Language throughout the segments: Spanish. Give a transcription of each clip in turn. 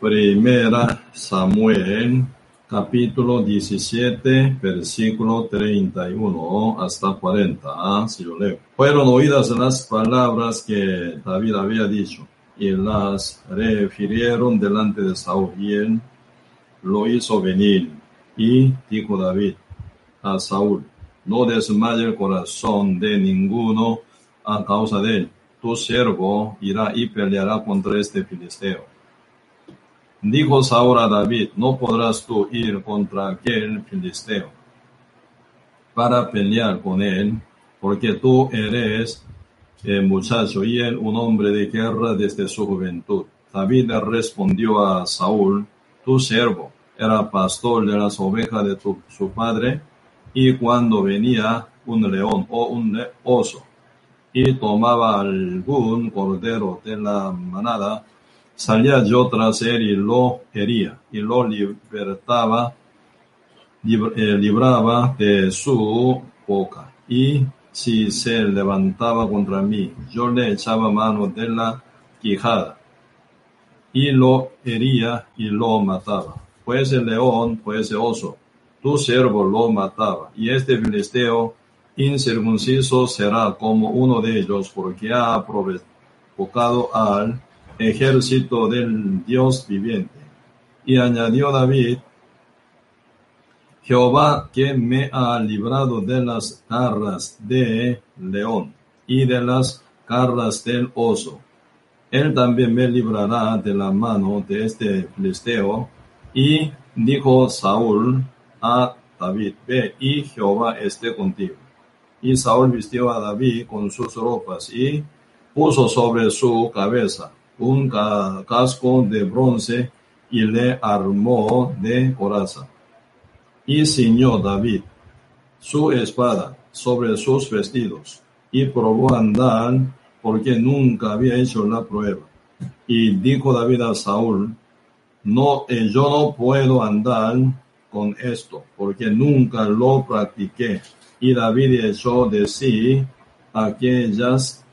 Primera Samuel, capítulo 17, versículo 31 hasta 40. Ah, si yo leo. Fueron oídas las palabras que David había dicho y las refirieron delante de Saúl y él lo hizo venir. Y dijo David a Saúl, no desmaye el corazón de ninguno a causa de él. Tu siervo irá y peleará contra este filisteo. Dijo Saúl David, no podrás tú ir contra aquel filisteo para pelear con él, porque tú eres el muchacho y él un hombre de guerra desde su juventud. David respondió a Saúl, tu siervo era pastor de las ovejas de tu, su padre, y cuando venía un león o un oso y tomaba algún cordero de la manada, salía yo tras él y lo hería, y lo libertaba, eh, libraba de su boca. Y si se levantaba contra mí, yo le echaba mano de la quijada, y lo hería y lo mataba. El león, el oso, tu siervo lo mataba, y este filisteo incircunciso será como uno de ellos, porque ha provocado al ejército del Dios viviente. Y añadió David, Jehová que me ha librado de las garras de león y de las garras del oso. Él también me librará de la mano de este filisteo. Y dijo Saúl a David, ve y Jehová esté contigo. Y Saúl vistió a David con sus ropas y puso sobre su cabeza un casco de bronce y le armó de coraza. Y ciñó David su espada sobre sus vestidos y probó andar porque nunca había hecho la prueba. Y dijo David a Saúl, no, eh, yo no puedo andar con esto porque nunca lo practiqué. Y David echó de sí aquellas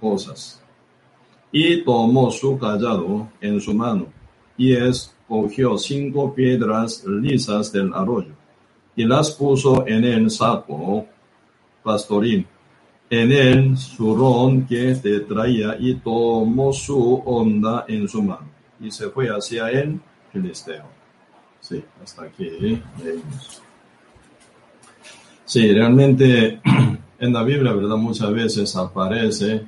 cosas y tomó su callado en su mano, y escogió cinco piedras lisas del arroyo, y las puso en el saco pastorín, en el zurrón que te traía, y tomó su onda en su mano, y se fue hacia el filisteo. Sí, hasta aquí leímos. Sí, realmente en la Biblia, ¿verdad? Muchas veces aparece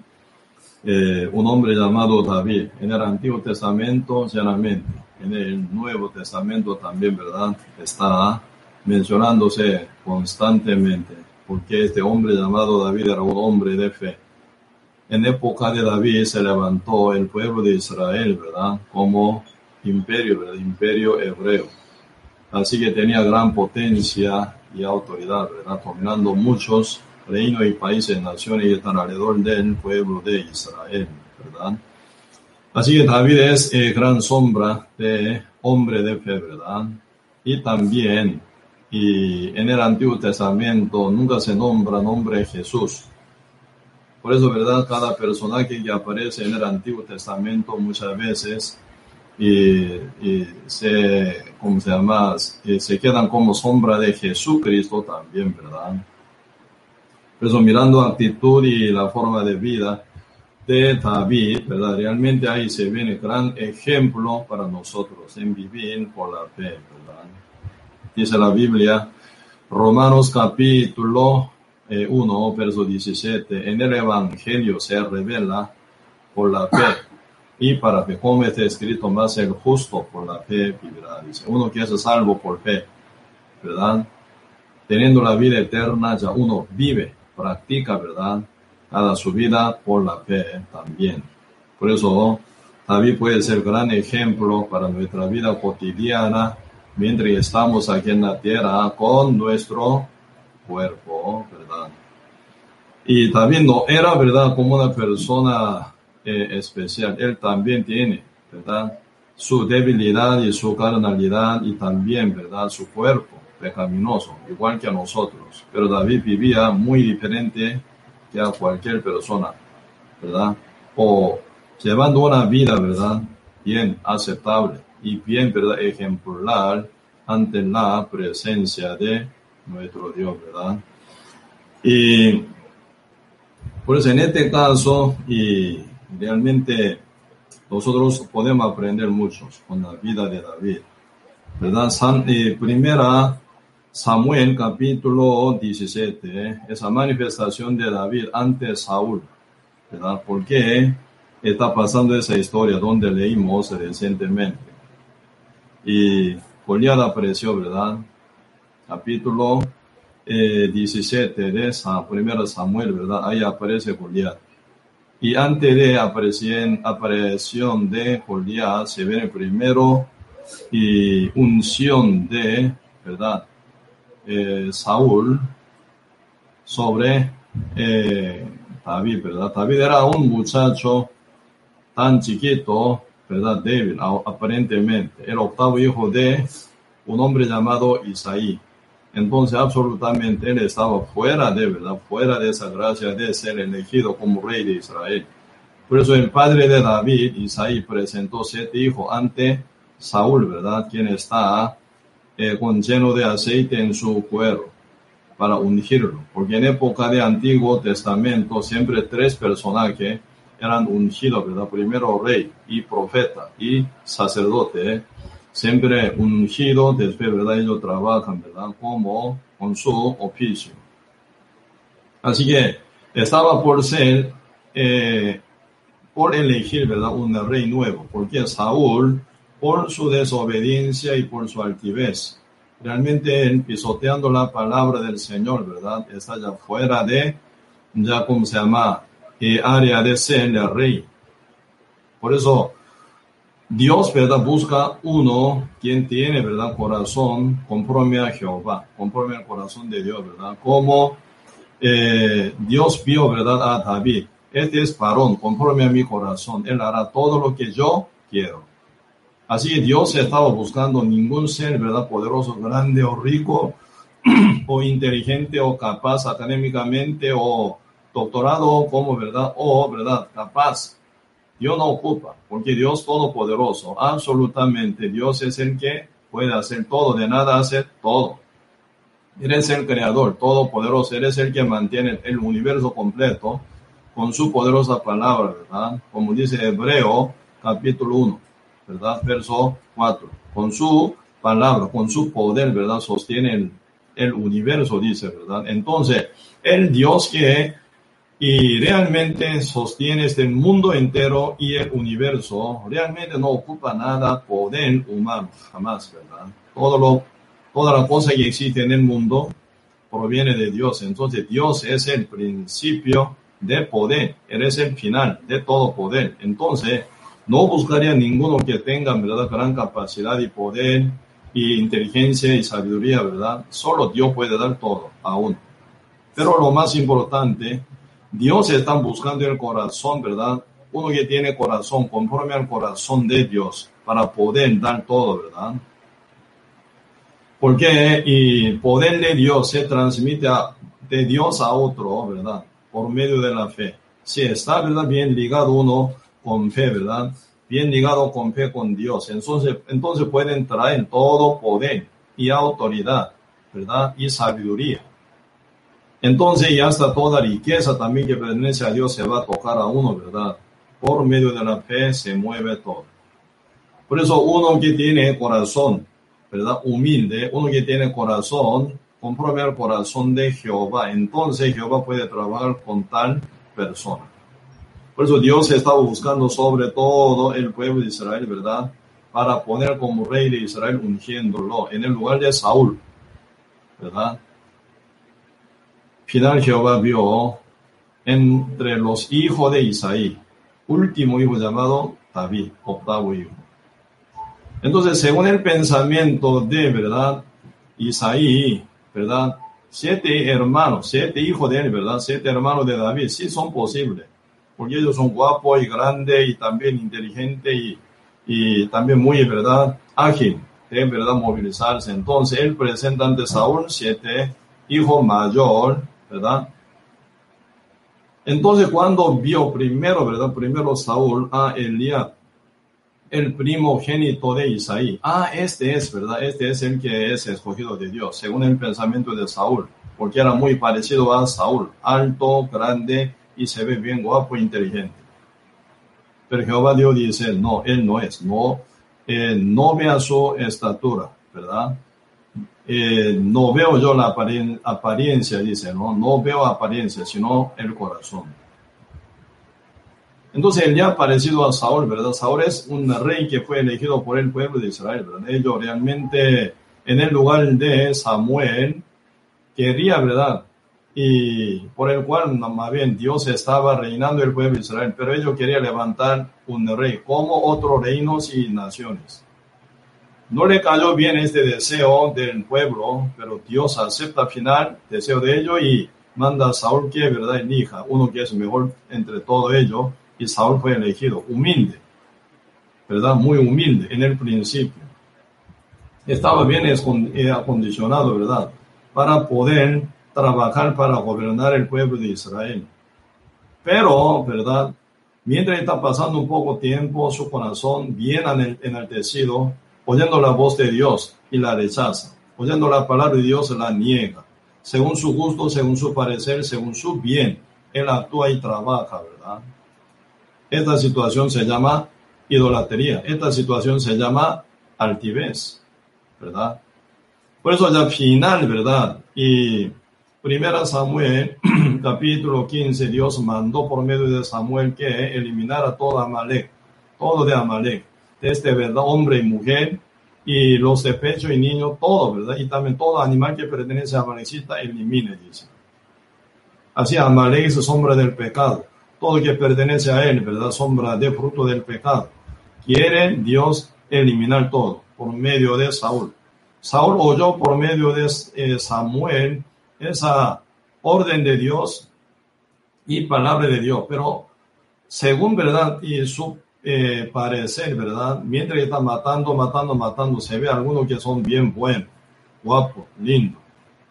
eh, un hombre llamado David. En el Antiguo Testamento, llanamente. En el Nuevo Testamento también, ¿verdad? Está mencionándose constantemente, porque este hombre llamado David era un hombre de fe. En época de David se levantó el pueblo de Israel, ¿verdad? Como imperio, ¿verdad? Imperio hebreo. Así que tenía gran potencia y autoridad, ¿verdad? Dominando muchos reino y países, naciones y están alrededor del pueblo de Israel, ¿verdad? Así que David es eh, gran sombra de hombre de fe, ¿verdad? Y también, y en el Antiguo Testamento nunca se nombra nombre de Jesús. Por eso, ¿verdad? Cada personaje que aparece en el Antiguo Testamento muchas veces y, se, ¿cómo se llama? se quedan como sombra de Jesucristo también, ¿verdad? Eso mirando actitud y la forma de vida de David, ¿verdad? Realmente ahí se viene gran ejemplo para nosotros en vivir por la fe, ¿verdad? Dice la Biblia, Romanos capítulo 1, eh, verso 17, en el Evangelio se revela por la fe y para que, como está escrito, más el justo por la fe vivirá. Dice, uno que es salvo por fe, ¿verdad? Teniendo la vida eterna, ya uno vive practica, ¿verdad? Cada su vida por la fe también. Por eso, David puede ser gran ejemplo para nuestra vida cotidiana mientras estamos aquí en la tierra con nuestro cuerpo, ¿verdad? Y también no era, ¿verdad? Como una persona eh, especial. Él también tiene, ¿verdad? Su debilidad y su carnalidad y también, ¿verdad? Su cuerpo pecaminoso, igual que a nosotros. Pero David vivía muy diferente que a cualquier persona, ¿verdad? O llevando una vida, ¿verdad? bien aceptable y bien, ¿verdad? Ejemplar ante la presencia de nuestro Dios, ¿verdad? Y por eso en este caso, y realmente nosotros podemos aprender mucho con la vida de David, ¿verdad? Eh, primera Samuel capítulo 17, ¿eh? esa manifestación de David ante Saúl, ¿verdad? ¿Por qué está pasando esa historia donde leímos recientemente? Y Goliat apareció, ¿verdad? Capítulo 17 eh, de esa primera Samuel, ¿verdad? Ahí aparece Goliat. Y antes de aparición, de Goliat se ve primero y unción de, ¿verdad? Eh, Saúl sobre eh, David, ¿verdad? David era un muchacho tan chiquito, ¿verdad? Débil, aparentemente. El octavo hijo de un hombre llamado Isaí. Entonces, absolutamente, él estaba fuera de, ¿verdad? Fuera de esa gracia de ser elegido como rey de Israel. Por eso el padre de David, Isaí, presentó siete hijos ante Saúl, ¿verdad? Quien está con lleno de aceite en su cuero para ungirlo, porque en época de Antiguo Testamento siempre tres personajes eran ungidos, ¿verdad? Primero rey y profeta y sacerdote, ¿eh? siempre ungido, después, ¿verdad? Ellos trabajan, ¿verdad? Como con su oficio. Así que estaba por ser, eh, por elegir, ¿verdad? Un rey nuevo, porque Saúl por su desobediencia y por su altivez. Realmente él pisoteando la palabra del Señor, ¿verdad? Está ya fuera de, ya como se llama, eh, área de ser el rey. Por eso, Dios, ¿verdad? Busca uno quien tiene, ¿verdad? Corazón conforme a Jehová, conforme al corazón de Dios, ¿verdad? Como eh, Dios vio, ¿verdad? A David. Este es varón, conforme a mi corazón. Él hará todo lo que yo quiero. Así Dios estaba buscando ningún ser, ¿verdad? Poderoso, grande o rico, o inteligente o capaz académicamente o doctorado como, ¿verdad? O, ¿verdad? Capaz. Dios no ocupa, porque Dios todopoderoso, absolutamente, Dios es el que puede hacer todo, de nada hacer todo. Eres el creador todopoderoso, eres el que mantiene el universo completo con su poderosa palabra, ¿verdad? Como dice Hebreo capítulo 1. ¿Verdad? Verso 4. Con su palabra, con su poder, ¿verdad? Sostiene el, el universo, dice, ¿verdad? Entonces, el Dios que y realmente sostiene este mundo entero y el universo, realmente no ocupa nada poder humano, jamás, ¿verdad? Todo lo, toda la cosa que existe en el mundo proviene de Dios. Entonces Dios es el principio de poder, Él es el final de todo poder. Entonces, no buscaría ninguno que tenga, ¿verdad?, gran capacidad y poder y inteligencia y sabiduría, ¿verdad? Solo Dios puede dar todo a uno. Pero lo más importante, Dios está buscando el corazón, ¿verdad? Uno que tiene corazón conforme al corazón de Dios para poder dar todo, ¿verdad? Porque y poder de Dios se transmite de Dios a otro, ¿verdad? Por medio de la fe. Si está, ¿verdad? Bien ligado uno con fe, ¿verdad? Bien ligado con fe con Dios. Entonces, entonces pueden traer todo poder y autoridad, ¿verdad? Y sabiduría. Entonces ya hasta toda riqueza también que pertenece a Dios se va a tocar a uno, ¿verdad? Por medio de la fe se mueve todo. Por eso uno que tiene corazón, ¿verdad? Humilde, uno que tiene corazón, conforme al corazón de Jehová, entonces Jehová puede trabajar con tal persona. Por eso Dios estaba buscando sobre todo el pueblo de Israel, ¿verdad? Para poner como rey de Israel ungiéndolo en el lugar de Saúl, ¿verdad? Final Jehová vio entre los hijos de Isaí, último hijo llamado David, octavo hijo. Entonces, según el pensamiento de, ¿verdad? Isaí, ¿verdad? Siete hermanos, siete hijos de él, ¿verdad? Siete hermanos de David, sí son posibles porque ellos son guapos y grandes y también inteligentes y, y también muy, ¿verdad? Ágil, de verdad movilizarse. Entonces él presenta ante Saúl siete hijos mayor, ¿verdad? Entonces cuando vio primero, ¿verdad? Primero Saúl a Eliab, el primogénito de Isaí. Ah, este es, ¿verdad? Este es el que es escogido de Dios, según el pensamiento de Saúl, porque era muy parecido a Saúl, alto, grande y se ve bien guapo e inteligente. Pero Jehová Dios dice, no, él no es, no, eh, no vea su estatura, ¿verdad? Eh, no veo yo la apariencia, dice, no, no veo apariencia, sino el corazón. Entonces él ya parecido a Saúl, ¿verdad? Saúl es un rey que fue elegido por el pueblo de Israel, ¿verdad? Ellos realmente en el lugar de Samuel quería, ¿verdad? Y por el cual más bien Dios estaba reinando el pueblo de Israel, pero ellos querían levantar un rey como otros reinos y naciones. No le cayó bien este deseo del pueblo, pero Dios acepta al final el deseo de ellos y manda a Saúl que, ¿verdad? Elija uno que es mejor entre todo ellos y Saúl fue elegido, humilde, ¿verdad? Muy humilde en el principio. Estaba bien eh, acondicionado, ¿verdad? Para poder trabajar para gobernar el pueblo de Israel. Pero, ¿verdad? Mientras está pasando un poco tiempo, su corazón bien enaltecido, oyendo la voz de Dios y la rechaza. Oyendo la palabra de Dios la niega. Según su gusto, según su parecer, según su bien, él actúa y trabaja, ¿verdad? Esta situación se llama idolatría. Esta situación se llama altivez, ¿verdad? Por eso ya final, ¿verdad? Y primera Samuel, capítulo 15, Dios mandó por medio de Samuel que eliminara todo Amalek, todo de Amalek, este, ¿verdad? Hombre y mujer, y los de pecho y niños, todo, ¿verdad? Y también todo animal que pertenece a Amalekita, elimine, dice. Así Amalek es sombra del pecado todo que pertenece a él, ¿verdad? Sombra de fruto del pecado. Quiere Dios eliminar todo por medio de Saúl. Saúl oyó por medio de eh, Samuel esa orden de Dios y palabra de Dios, pero según verdad y su eh, parecer, ¿verdad? Mientras está matando, matando, matando, se ve algunos que son bien buenos, guapos, lindos,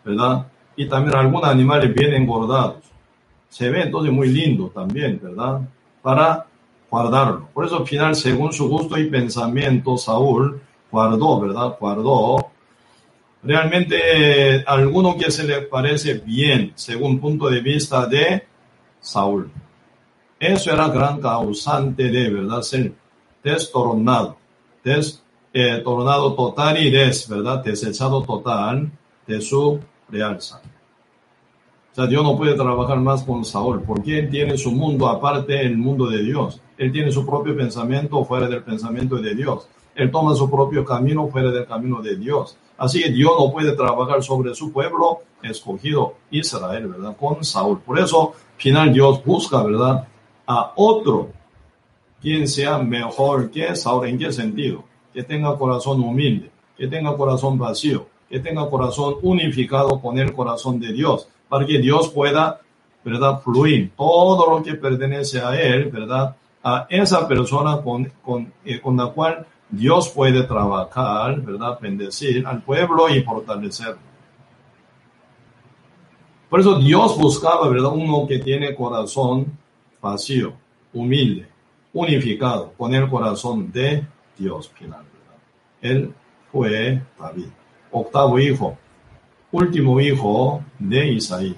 ¿verdad? Y también algunos animales bien engordados se ve entonces muy lindo también, ¿verdad? Para guardarlo. Por eso al final, según su gusto y pensamiento, Saúl guardó, ¿verdad? Guardó realmente alguno que se le parece bien, según punto de vista de Saúl. Eso era gran causante de, ¿verdad? Ser destornado, destornado total y des, ¿verdad? Desechado total de su realza. O sea, Dios no puede trabajar más con Saúl, porque él tiene su mundo aparte del mundo de Dios. Él tiene su propio pensamiento fuera del pensamiento de Dios. Él toma su propio camino fuera del camino de Dios. Así que Dios no puede trabajar sobre su pueblo escogido, Israel, ¿verdad? Con Saúl. Por eso, final Dios busca, ¿verdad? A otro quien sea mejor que Saúl. ¿En qué sentido? Que tenga corazón humilde, que tenga corazón vacío, que tenga corazón unificado con el corazón de Dios para que Dios pueda, ¿verdad?, fluir todo lo que pertenece a Él, ¿verdad?, a esa persona con, con, eh, con la cual Dios puede trabajar, ¿verdad?, bendecir al pueblo y fortalecerlo. Por eso Dios buscaba, ¿verdad?, uno que tiene corazón vacío, humilde, unificado con el corazón de Dios final, ¿verdad? Él fue David, octavo hijo, último hijo de Isaí.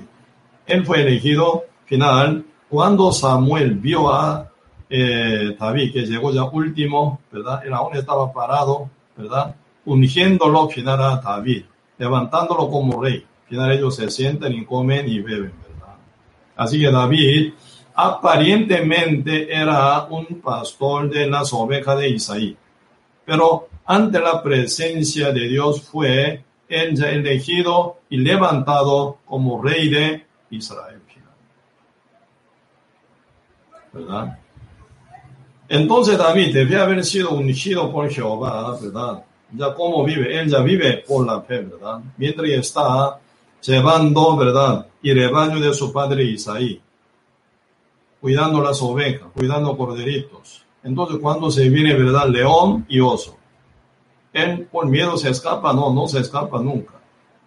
Él fue elegido final cuando Samuel vio a eh, David, que llegó ya último, ¿verdad? Él aún estaba parado, ¿verdad? Ungiéndolo final a David, levantándolo como rey. Final ellos se sienten y comen y beben, ¿verdad? Así que David aparentemente era un pastor de las ovejas de Isaí, pero ante la presencia de Dios fue elegido y levantado como rey de Israel. ¿Verdad? Entonces David debe haber sido ungido por Jehová, ¿verdad? Ya como vive, él ya vive por la fe, ¿verdad? Mientras está llevando, ¿verdad? Y rebaño de su padre Isaí, cuidando las ovejas, cuidando corderitos. Entonces cuando se viene, ¿verdad? León y oso él por miedo se escapa, no, no se escapa nunca.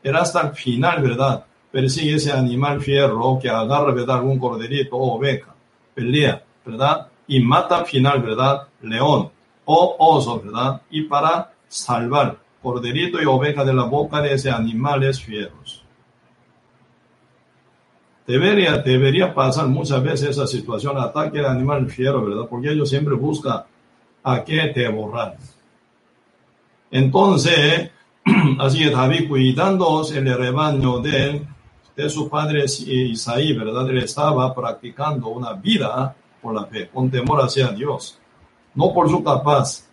Él hasta el final, ¿verdad? Persigue ese animal fierro que agarra, ¿verdad? Algún corderito o oveja, pelea, ¿verdad? Y mata al final, ¿verdad? León. o oso, ¿verdad? Y para salvar corderito y oveja de la boca de ese animales fieros. Debería, debería pasar muchas veces esa situación, ataque al animal fiero, ¿verdad? Porque ellos siempre buscan a qué te borrar. Entonces, así que David cuidando el rebaño de, de su padre Isaí, ¿verdad? Él estaba practicando una vida por la fe, con temor hacia Dios. No por su capaz,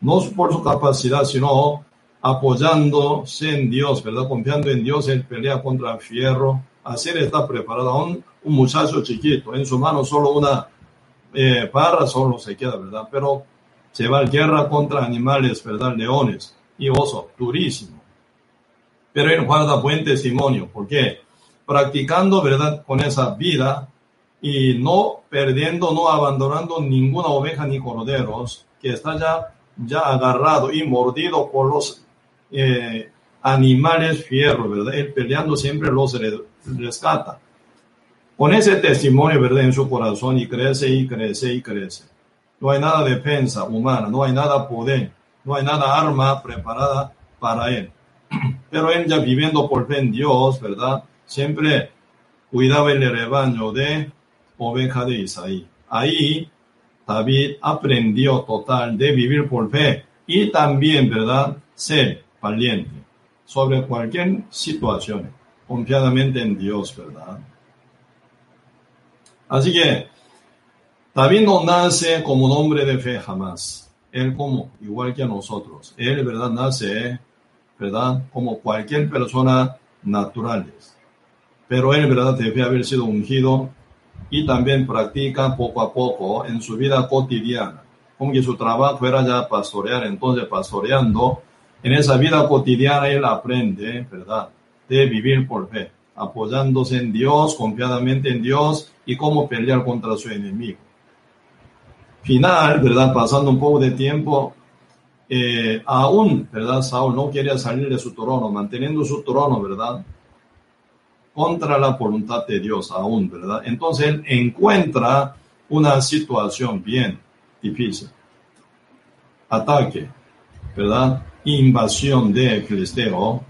no por su capacidad, sino apoyándose en Dios, ¿verdad? Confiando en Dios, él pelea contra el fierro, hacer está preparado. Un, un muchacho chiquito, en su mano solo una eh, barra solo se queda, ¿verdad? Pero se va a guerra contra animales, ¿verdad? Leones y oso, durísimo. Pero él guarda buen testimonio, porque practicando, ¿verdad? Con esa vida y no perdiendo, no abandonando ninguna oveja ni corderos, que está ya, ya agarrado y mordido por los eh, animales fierros, ¿verdad? Él peleando siempre los rescata. Con ese testimonio, ¿verdad? En su corazón y crece y crece y crece. No hay nada de defensa humana, no hay nada poder, no hay nada arma preparada para él. Pero él ya viviendo por fe en Dios, ¿verdad? Siempre cuidaba el rebaño de oveja de Isaí. Ahí David aprendió total de vivir por fe y también, ¿verdad? Ser valiente sobre cualquier situación confiadamente en Dios, ¿verdad? Así que David no nace como un hombre de fe jamás. Él como, igual que nosotros. Él, ¿verdad? Nace, ¿verdad? Como cualquier persona natural. Pero él, ¿verdad? Debe haber sido ungido y también practica poco a poco en su vida cotidiana. Como que su trabajo era ya pastorear, entonces pastoreando, en esa vida cotidiana él aprende, ¿verdad? de vivir por fe, apoyándose en Dios, confiadamente en Dios y cómo pelear contra su enemigo. Final, ¿verdad? Pasando un poco de tiempo, eh, aún, ¿verdad? Saúl no quería salir de su trono, manteniendo su trono, ¿verdad? Contra la voluntad de Dios, aún, ¿verdad? Entonces él encuentra una situación bien difícil. Ataque, ¿verdad? Invasión de Filisteo,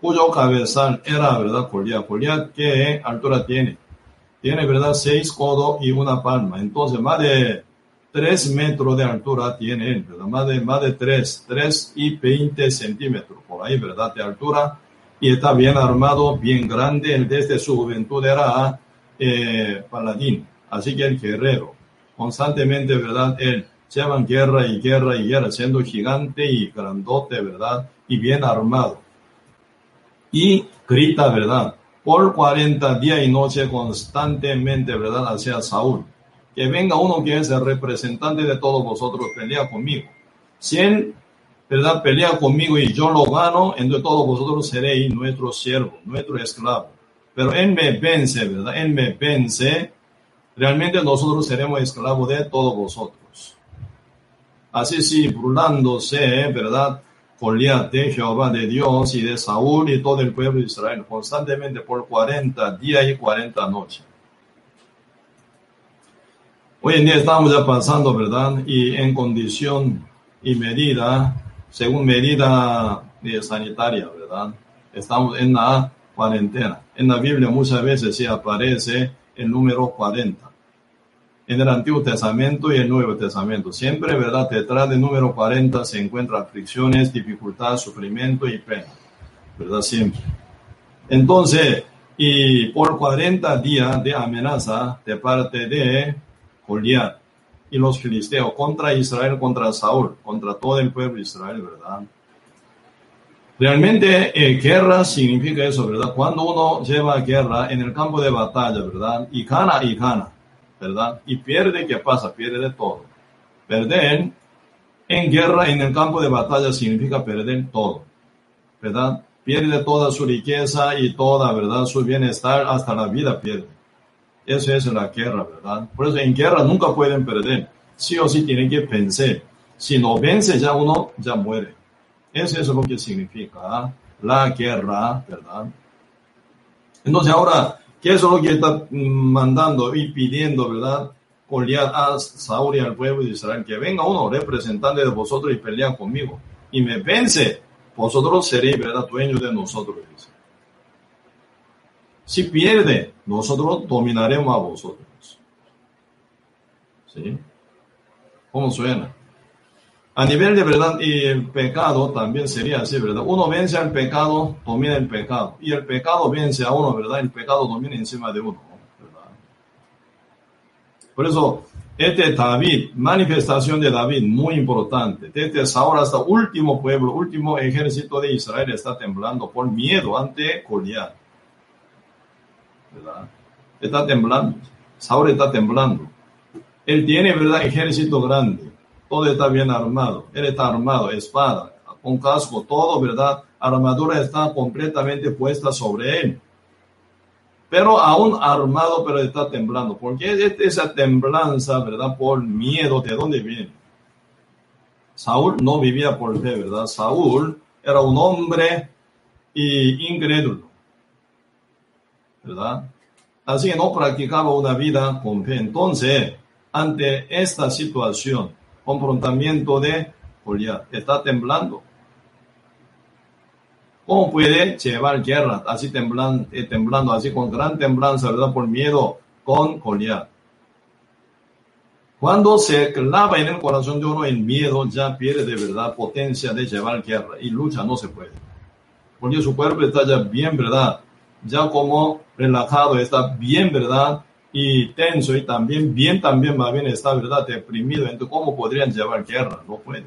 cuyo cabezal era, ¿verdad? Goliat. Goliat, ¿qué altura tiene? Tiene, ¿verdad? Seis codos y una palma. Entonces, más de tres metros de altura tiene él, ¿verdad? Más de, más de tres, tres y veinte centímetros, por ahí, ¿verdad? De altura. Y está bien armado, bien grande. Desde su juventud era eh, paladín. Así que el guerrero. Constantemente, ¿verdad? Él lleva guerra y guerra y guerra, siendo gigante y grandote, ¿verdad? Y bien armado y grita, ¿verdad? Por 40 días y noche constantemente, ¿verdad? Hacia Saúl. Que venga uno que es el representante de todos vosotros, pelea conmigo. Si él, ¿verdad? Pelea conmigo y yo lo gano, entonces todos vosotros seréis nuestro siervo, nuestro esclavo. Pero él me vence, ¿verdad? Él me vence. Realmente nosotros seremos esclavos de todos vosotros. Así sí, burlándose, ¿verdad? Goliat de Jehová de Dios y de Saúl y todo el pueblo de Israel constantemente por 40 días y 40 noches. Hoy en día estamos ya pasando, ¿verdad? Y en condición y medida, según medida sanitaria, ¿verdad? Estamos en la cuarentena. En la Biblia muchas veces sí aparece el número 40 en el Antiguo Testamento y el Nuevo Testamento. Siempre, ¿verdad? Detrás del número 40 se encuentran aflicciones, dificultad, sufrimiento y pena. ¿Verdad? Siempre. Entonces, y por 40 días de amenaza de parte de Goliat y los filisteos contra Israel, contra Saúl, contra todo el pueblo de Israel, ¿verdad? Realmente eh, guerra significa eso, ¿verdad? Cuando uno lleva guerra en el campo de batalla, ¿verdad? Y gana y gana. ¿verdad? Y pierde, ¿qué pasa? Pierde todo. Perder en guerra, en el campo de batalla, significa perder todo, ¿verdad? Pierde toda su riqueza y toda, ¿verdad? Su bienestar, hasta la vida pierde. Eso es la guerra, ¿verdad? Por eso en guerra nunca pueden perder. Sí o sí tienen que vencer. Si no vence, ya uno ya muere. Eso es lo que significa ¿ah? la guerra, ¿verdad? Entonces ahora, ¿Qué es lo que está mandando y pidiendo, verdad? Goliat a Saúl y al pueblo de Israel, que venga uno representante de vosotros y pelea conmigo y me vence, vosotros seréis, ¿verdad?, dueños de nosotros. Si pierde, nosotros dominaremos a vosotros. ¿Sí? ¿Cómo suena? A nivel de verdad y el pecado también sería así, ¿verdad? Uno vence al pecado, domina el pecado. Y el pecado vence a uno, ¿verdad? El pecado domina encima de uno, ¿verdad? Por eso, este David, manifestación de David, muy importante. Desde ahora hasta último pueblo, último ejército de Israel está temblando por miedo ante Goliat. Está temblando. Saúl está temblando. Él tiene, ¿verdad? Ejército grande. Todo está bien armado. Él está armado, espada, con casco, todo, ¿verdad? Armadura está completamente puesta sobre él. Pero aún armado, pero está temblando. Porque esa temblanza, ¿verdad? Por miedo, ¿de dónde viene? Saúl no vivía por fe, ¿verdad? Saúl era un hombre incrédulo. ¿Verdad? Así no practicaba una vida con fe. Entonces, ante esta situación, confrontamiento de Goliat, está temblando. ¿Cómo puede llevar guerra así temblando, eh, temblando, así con gran temblanza, verdad, por miedo con Goliat? Cuando se clava en el corazón de uno el miedo, ya pierde de verdad potencia de llevar guerra y lucha no se puede. Porque su cuerpo está ya bien, ¿verdad? ya como relajado, está bien, ¿verdad? Y tenso y también bien, también va bien está, ¿verdad? Deprimido. Entonces, ¿cómo podrían llevar guerra? No pueden.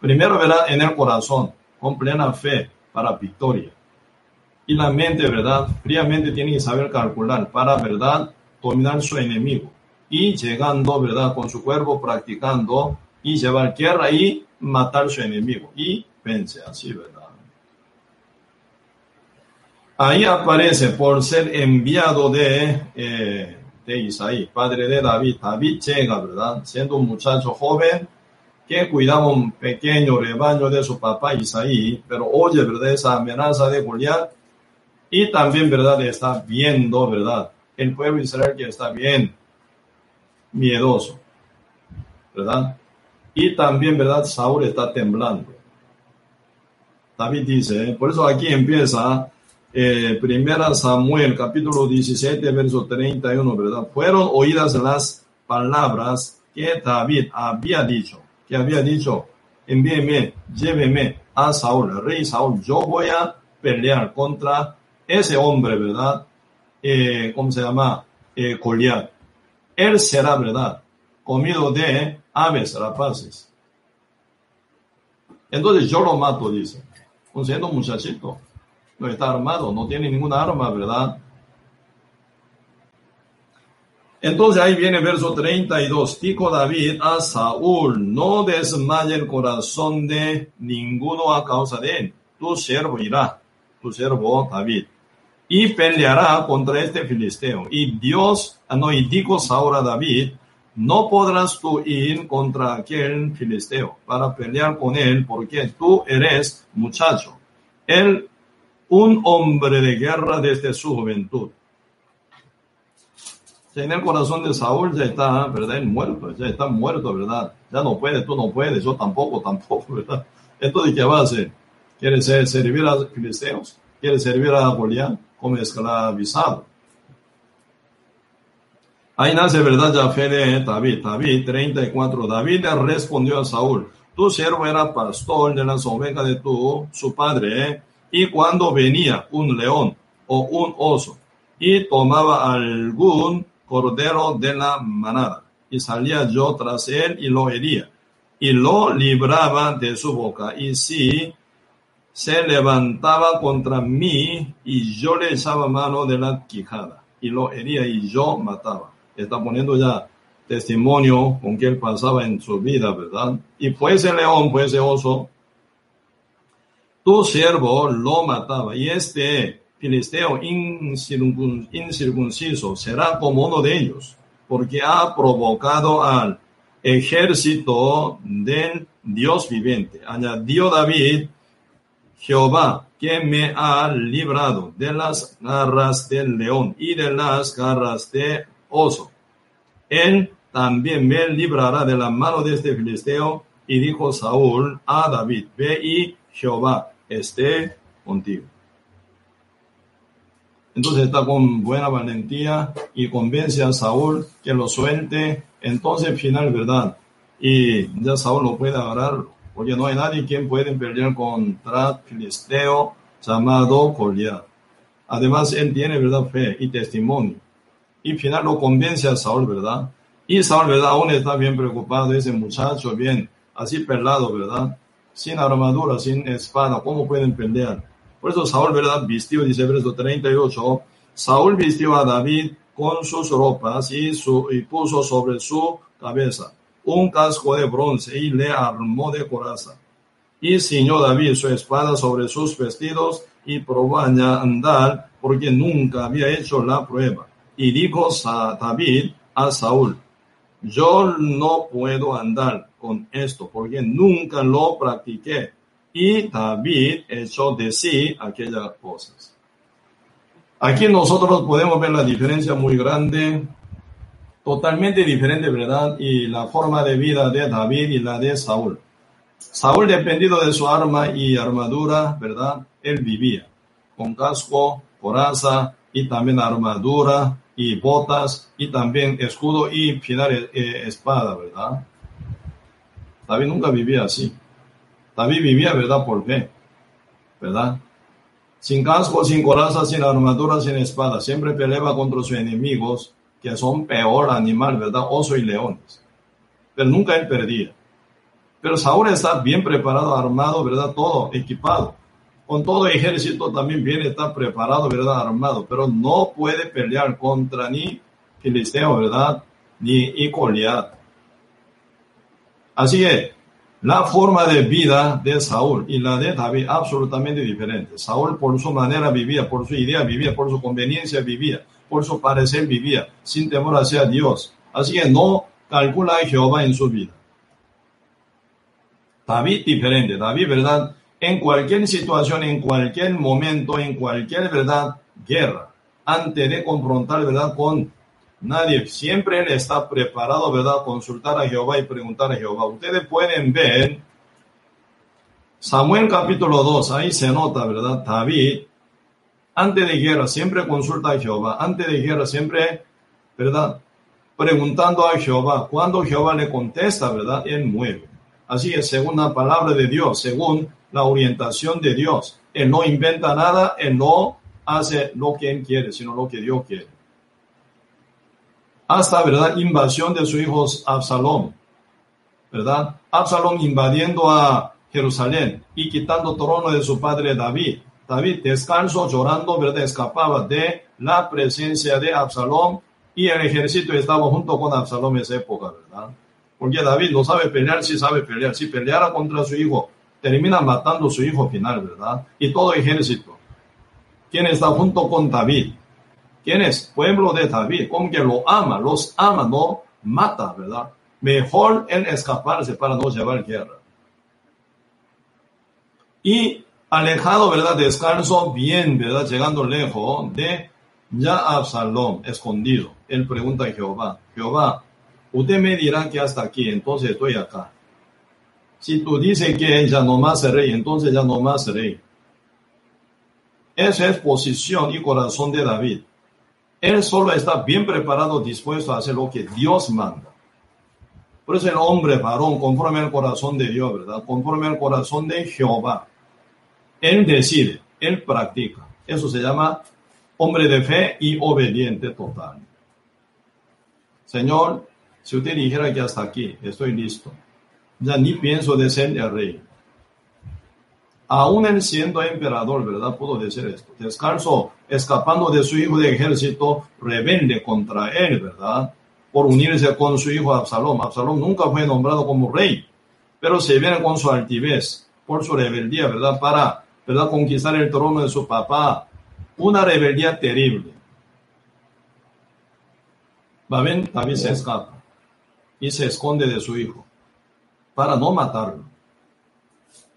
Primero, ¿verdad? En el corazón, con plena fe para victoria. Y la mente, ¿verdad? Fríamente tiene que saber calcular para, ¿verdad? Dominar su enemigo. Y llegando, ¿verdad? Con su cuerpo practicando y llevar guerra y matar su enemigo. Y vence así, ¿verdad? Ahí aparece por ser enviado de, eh, de Isaí, padre de David. David llega, ¿verdad? Siendo un muchacho joven que cuidaba un pequeño rebaño de su papá Isaí, pero oye, ¿verdad? Esa amenaza de Goliat y también, ¿verdad? Está viendo, ¿verdad? El pueblo Israel que está bien miedoso, ¿verdad? Y también, ¿verdad? Saúl está temblando. David dice, ¿eh? por eso aquí empieza eh, primera Samuel, capítulo 17, verso 31, ¿verdad? Fueron oídas las palabras que David había dicho, que había dicho, envíeme, lléveme a Saúl, rey Saúl, yo voy a pelear contra ese hombre, ¿verdad? Eh, ¿Cómo se llama? Eh. Él será, ¿verdad? Comido de aves rapaces. Entonces yo lo mato, dice. Un siendo muchachito no está armado, no tiene ninguna arma, ¿verdad? Entonces ahí viene verso 32. Dijo David a Saúl, no desmaye el corazón de ninguno a causa de él. Tu siervo irá, tu siervo David, y peleará contra este filisteo. Y Dios, ah, no, y dijo Saúl a David, no podrás tú ir contra aquel filisteo para pelear con él, porque tú eres muchacho. Él un hombre de guerra desde su juventud. En el corazón de Saúl ya está, ¿verdad? muerto, ya está muerto, ¿verdad? Ya no puede, tú no puedes, yo tampoco, tampoco, ¿verdad? Entonces, ¿qué va a hacer? ¿Quiere servir a filisteos? ¿Quiere servir a Goliat como esclavizado? Ahí nace, ¿verdad? Ya fe de David. David 34. David le respondió a Saúl, tu siervo era pastor de las ovejas de tu, su padre, ¿eh? Y cuando venía un león o un oso y tomaba algún cordero de la manada, y salía yo tras él y lo hería, y lo libraba de su boca, y si se levantaba contra mí, y yo le echaba mano de la quijada, y lo hería, y yo mataba. Está poniendo ya testimonio con que él pasaba en su vida, ¿verdad? Y fuese león, fuese oso, tu siervo lo mataba y este filisteo incircunciso será como uno de ellos, porque ha provocado al ejército del Dios viviente. Añadió David, Jehová, que me ha librado de las garras del león y de las garras de oso. él también me librará de la mano de este filisteo. Y dijo Saúl a David, ve y Jehová esté contigo. Entonces está con buena valentía y convence a Saúl que lo suelte. Entonces, final, ¿verdad? Y ya Saúl lo puede agarrar, porque no hay nadie quien puede pelear contra Filisteo llamado Goliat. Además, él tiene, ¿verdad? Fe y testimonio. Y final lo convence a Saúl, ¿verdad? Y Saúl, ¿verdad? Aún está bien preocupado, ese muchacho, bien, así pelado, ¿verdad? Sin armadura, sin espada, ¿cómo pueden pelear? Por eso Saúl, ¿verdad? Vistió, dice verso 38, Saúl vistió a David con sus ropas y, su, puso sobre su cabeza un casco de bronce y le armó de coraza. Y ciñó David su espada sobre sus vestidos y probó a andar porque nunca había hecho la prueba. Y dijo David a Saúl, yo no puedo andar con esto porque nunca lo practiqué y David echó de sí aquellas cosas. Aquí nosotros podemos ver la diferencia muy grande, totalmente diferente, ¿verdad? Y la forma de vida de David y la de Saúl. Saúl, dependido de su arma y armadura, ¿verdad? Él vivía con casco, coraza y también armadura y botas y también escudo y final eh, espada, ¿verdad? David nunca vivía así. David vivía, ¿verdad? Por fe, ¿verdad? Sin casco, sin coraza, sin armadura, sin espada. Siempre peleaba contra sus enemigos, que son peor animal, ¿verdad? Oso y leones. Pero nunca él perdía. Pero Saúl está bien preparado, armado, ¿verdad? Todo equipado. Con todo ejército también viene, está preparado, ¿verdad? Armado. Pero no puede pelear contra ni Filisteo, ¿verdad? Ni Goliat. Así que la forma de vida de Saúl y la de David absolutamente diferente. Saúl por su manera vivía, por su idea vivía, por su conveniencia vivía, por su parecer vivía, sin temor hacia Dios. Así que no calcula a Jehová en su vida. David diferente, David, ¿verdad? En cualquier situación, en cualquier momento, en cualquier, ¿verdad? Guerra, antes de confrontar, ¿verdad? Con Nadie, siempre está preparado, ¿verdad? Consultar a Jehová y preguntar a Jehová. Ustedes pueden ver Samuel capítulo 2, ahí se nota, ¿verdad? David, antes de guerra, siempre consulta a Jehová. Antes de guerra, siempre, ¿verdad? Preguntando a Jehová. Cuando Jehová le contesta, ¿verdad? Él mueve. Así es, según la palabra de Dios, según la orientación de Dios. Él no inventa nada, él no hace lo que él quiere, sino lo que Dios quiere hasta, ¿verdad?, invasión de su hijo Absalón, ¿verdad? Absalón invadiendo a Jerusalén y quitando trono de su padre David. David, descalzo, llorando, ¿verdad?, escapaba de la presencia de Absalón y el ejército estaba junto con Absalón en esa época, ¿verdad? Porque David no sabe pelear, sí sabe pelear. Si peleara contra su hijo, termina matando su hijo final, ¿verdad? Y todo ejército. ¿Quién está junto con David? ¿Quién es? Pueblo de David, como que lo ama, los ama, no mata, ¿verdad? Mejor en escaparse para no llevar guerra. Y alejado, ¿verdad? Descanso bien, ¿verdad? Llegando lejos de ya Absalom, escondido. Él pregunta a Jehová, Jehová, usted me dirá que hasta aquí, entonces estoy acá. Si tú dices que ya no más rey, entonces ya no más rey. Esa es posición y corazón de David. Él solo está bien preparado, dispuesto a hacer lo que Dios manda. Por eso el hombre varón, conforme al corazón de Dios, ¿verdad? Conforme al corazón de Jehová. Él decide, él practica. Eso se llama hombre de fe y obediente total. Señor, si usted dijera que hasta aquí estoy listo, ya ni pienso de ser el rey. Aún él siendo emperador, ¿verdad? Pudo decir esto. Descalzo, escapando de su hijo de ejército, rebelde contra él, ¿verdad? Por unirse con su hijo Absalom. Absalom nunca fue nombrado como rey, pero se viene con su altivez, por su rebeldía, ¿verdad? Para, ¿verdad? Conquistar el trono de su papá. Una rebeldía terrible. Va bien, David se escapa y se esconde de su hijo para no matarlo.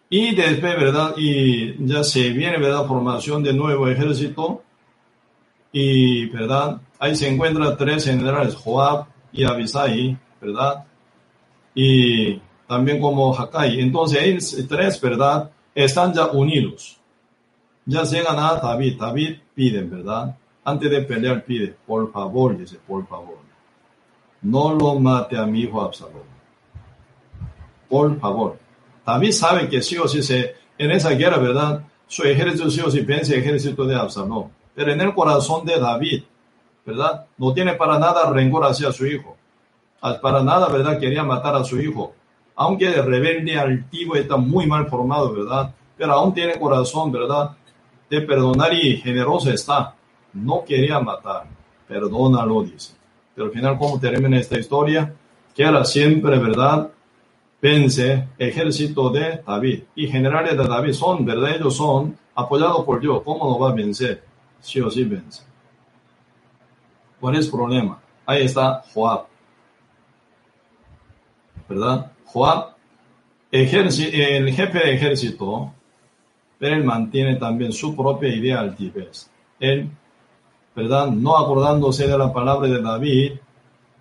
Y después, ¿verdad? Y ya se viene, ¿verdad? Formación de nuevo ejército. Y, ¿verdad? Ahí se encuentran tres generales, Joab, y Abisai, ¿verdad? Y también como Hakai. Entonces, ellos tres, ¿verdad? Están ya unidos. Ya llegan a David. David pide, ¿verdad? Antes de pelear pide, por favor, dice, por favor. No lo mate a mi hijo Absalón. Por favor. David sabe que sí o sí se, en esa guerra, ¿verdad? Su ejército sí o sí vence el ejército de Absalón. Pero en el corazón de David, ¿verdad? No tiene para nada rencor hacia su hijo. Para nada, ¿verdad? Quería matar a su hijo. Aunque el rebelde altivo está muy mal formado, ¿verdad? Pero aún tiene corazón, ¿verdad? De perdonar y generoso está. No quería matar. Perdónalo, dice. Pero al final, ¿cómo termina esta historia? Que era siempre, ¿verdad? Vence ejército de David. Y generales de David son, ¿verdad? Ellos son apoyados por Dios. ¿Cómo no va a vencer? Sí o sí vence. ¿Cuál es el problema? Ahí está Joab. ¿Verdad? Joab, el jefe de ejército, pero él mantiene también su propia idea altivez. Él, ¿verdad? No acordándose de la palabra de David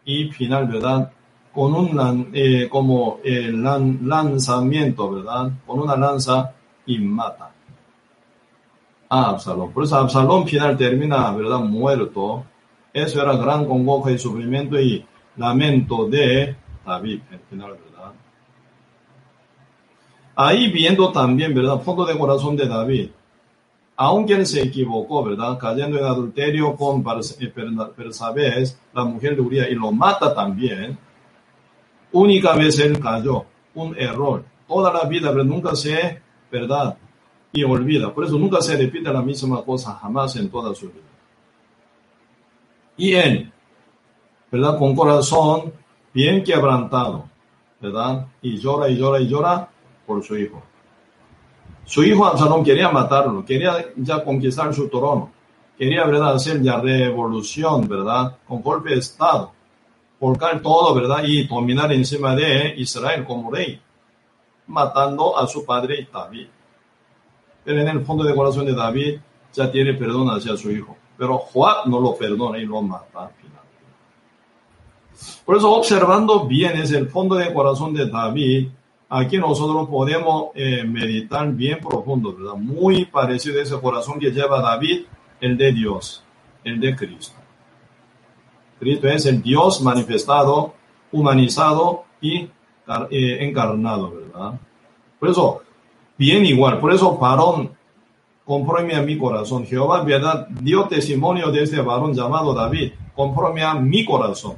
y final, ¿verdad? Con un, eh, como el lanzamiento, ¿verdad? Con una lanza y mata a Absalón. Por eso Absalón final termina, ¿verdad? Muerto eso era gran congoja y sufrimiento y lamento de David, en final, ¿verdad? Ahí viendo también, ¿verdad? Fondo de corazón de David. Aunque él se equivocó, ¿verdad? Cayendo en adulterio con Persabés, eh, la mujer de Uriah, y lo mata también. Única vez él cayó, un error. Toda la vida, pero nunca se, ¿verdad? Y olvida. Por eso nunca se repite la misma cosa jamás en toda su vida y él, ¿verdad? Con corazón bien quebrantado, ¿verdad? Y llora y llora y llora por su hijo. Su hijo Absalón quería matarlo, quería ya conquistar su trono, quería, ¿verdad?, hacer ya revolución, ¿verdad?, con golpe de Estado, volcar todo, ¿verdad?, y dominar encima de Israel como rey, matando a su padre David. Pero en el fondo de corazón de David ya tiene perdón hacia su hijo pero Joab no lo perdona y lo mata finalmente. Por eso observando bien es el fondo de corazón de David, aquí nosotros podemos eh, meditar bien profundo, ¿verdad? Muy parecido a ese corazón que lleva David, el de Dios, el de Cristo. Cristo es el Dios manifestado, humanizado y eh, encarnado, ¿verdad? Por eso, bien igual, por eso Parón conforme a mi corazón. Jehová, verdad, dio testimonio de este varón llamado David, conforme a mi corazón.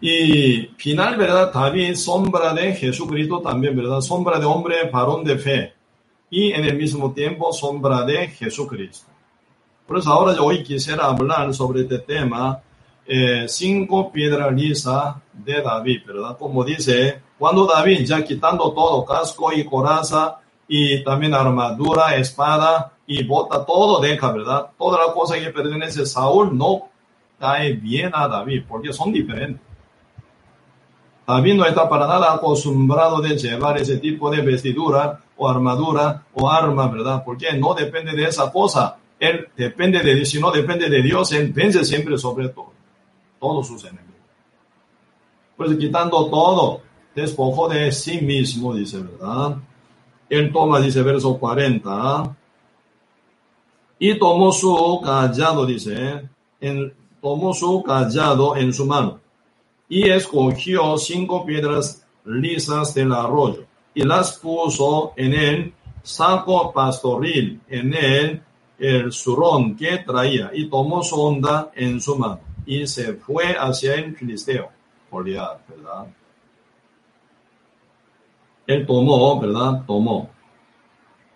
Y final, ¿verdad? David, sombra de Jesucristo también, ¿verdad? Sombra de hombre, varón de fe. Y en el mismo tiempo, sombra de Jesucristo. Por eso ahora hoy quisiera hablar sobre este tema, eh, cinco piedras lisas de David, ¿verdad? Como dice cuando David, ya quitando todo, casco y coraza, y también armadura, espada y bota, todo deja, ¿verdad? Toda la cosa que pertenece a Saúl no cae bien a David, porque son diferentes. David no está para nada acostumbrado de llevar ese tipo de vestidura o armadura o arma, ¿verdad? Porque no depende de esa cosa. Él depende de Dios. Si no depende de Dios, él vence siempre sobre todo. Todos sus enemigos. Pues quitando todo, despojó de sí mismo, dice, ¿verdad? Él toma, dice, verso 40, y tomó su callado, dice, en, tomó su callado en su mano, y escogió cinco piedras lisas del arroyo, y las puso en el saco pastoril, en el zurrón que traía, y tomó su onda en su mano, y se fue hacia el filisteo, ¿verdad? Él tomó, ¿verdad? Tomó.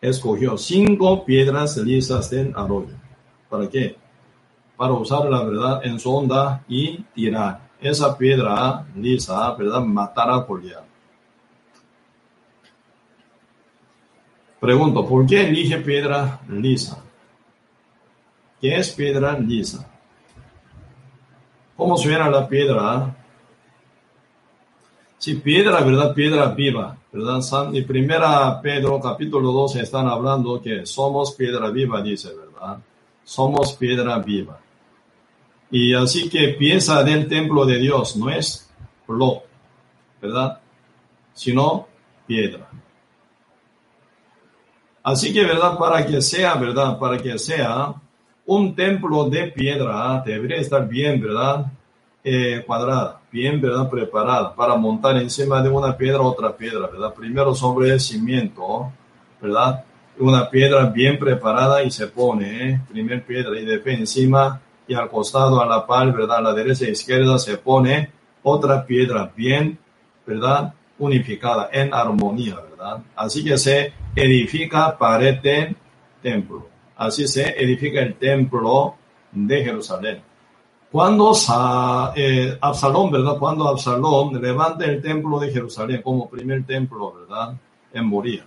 Escogió cinco piedras lisas del arroyo. ¿Para qué? Para usar la verdad en su onda y tirar. Esa piedra lisa, ¿verdad? Matar a Goliat. Pregunto, ¿por qué elige piedra lisa? ¿Qué es piedra lisa? ¿Cómo suena la piedra? Si piedra, ¿verdad? Piedra viva. ¿verdad? San, y primera Pedro capítulo 12 están hablando que somos piedra viva, dice, ¿verdad? somos piedra viva. Y así que pieza del templo de Dios no es bloque, ¿verdad? Sino piedra. Así que, ¿verdad? Para que sea, ¿verdad? Para que sea un templo de piedra, debería estar bien, ¿verdad? Eh, cuadrada, bien, ¿verdad? Preparada para montar encima de una piedra otra piedra, ¿verdad? Primero sobre el cimiento, ¿verdad? Una piedra bien preparada y se pone, ¿eh? Primer piedra y después encima y al costado, a la par, ¿verdad? A la derecha e izquierda se pone otra piedra bien, ¿verdad? Unificada, en armonía, ¿verdad? Así que se edifica pared de templo. Así se edifica el templo de Jerusalén. Cuando eh, Absalón, ¿verdad? Cuando Absalón levanta el templo de Jerusalén como primer templo, ¿verdad? En Moría.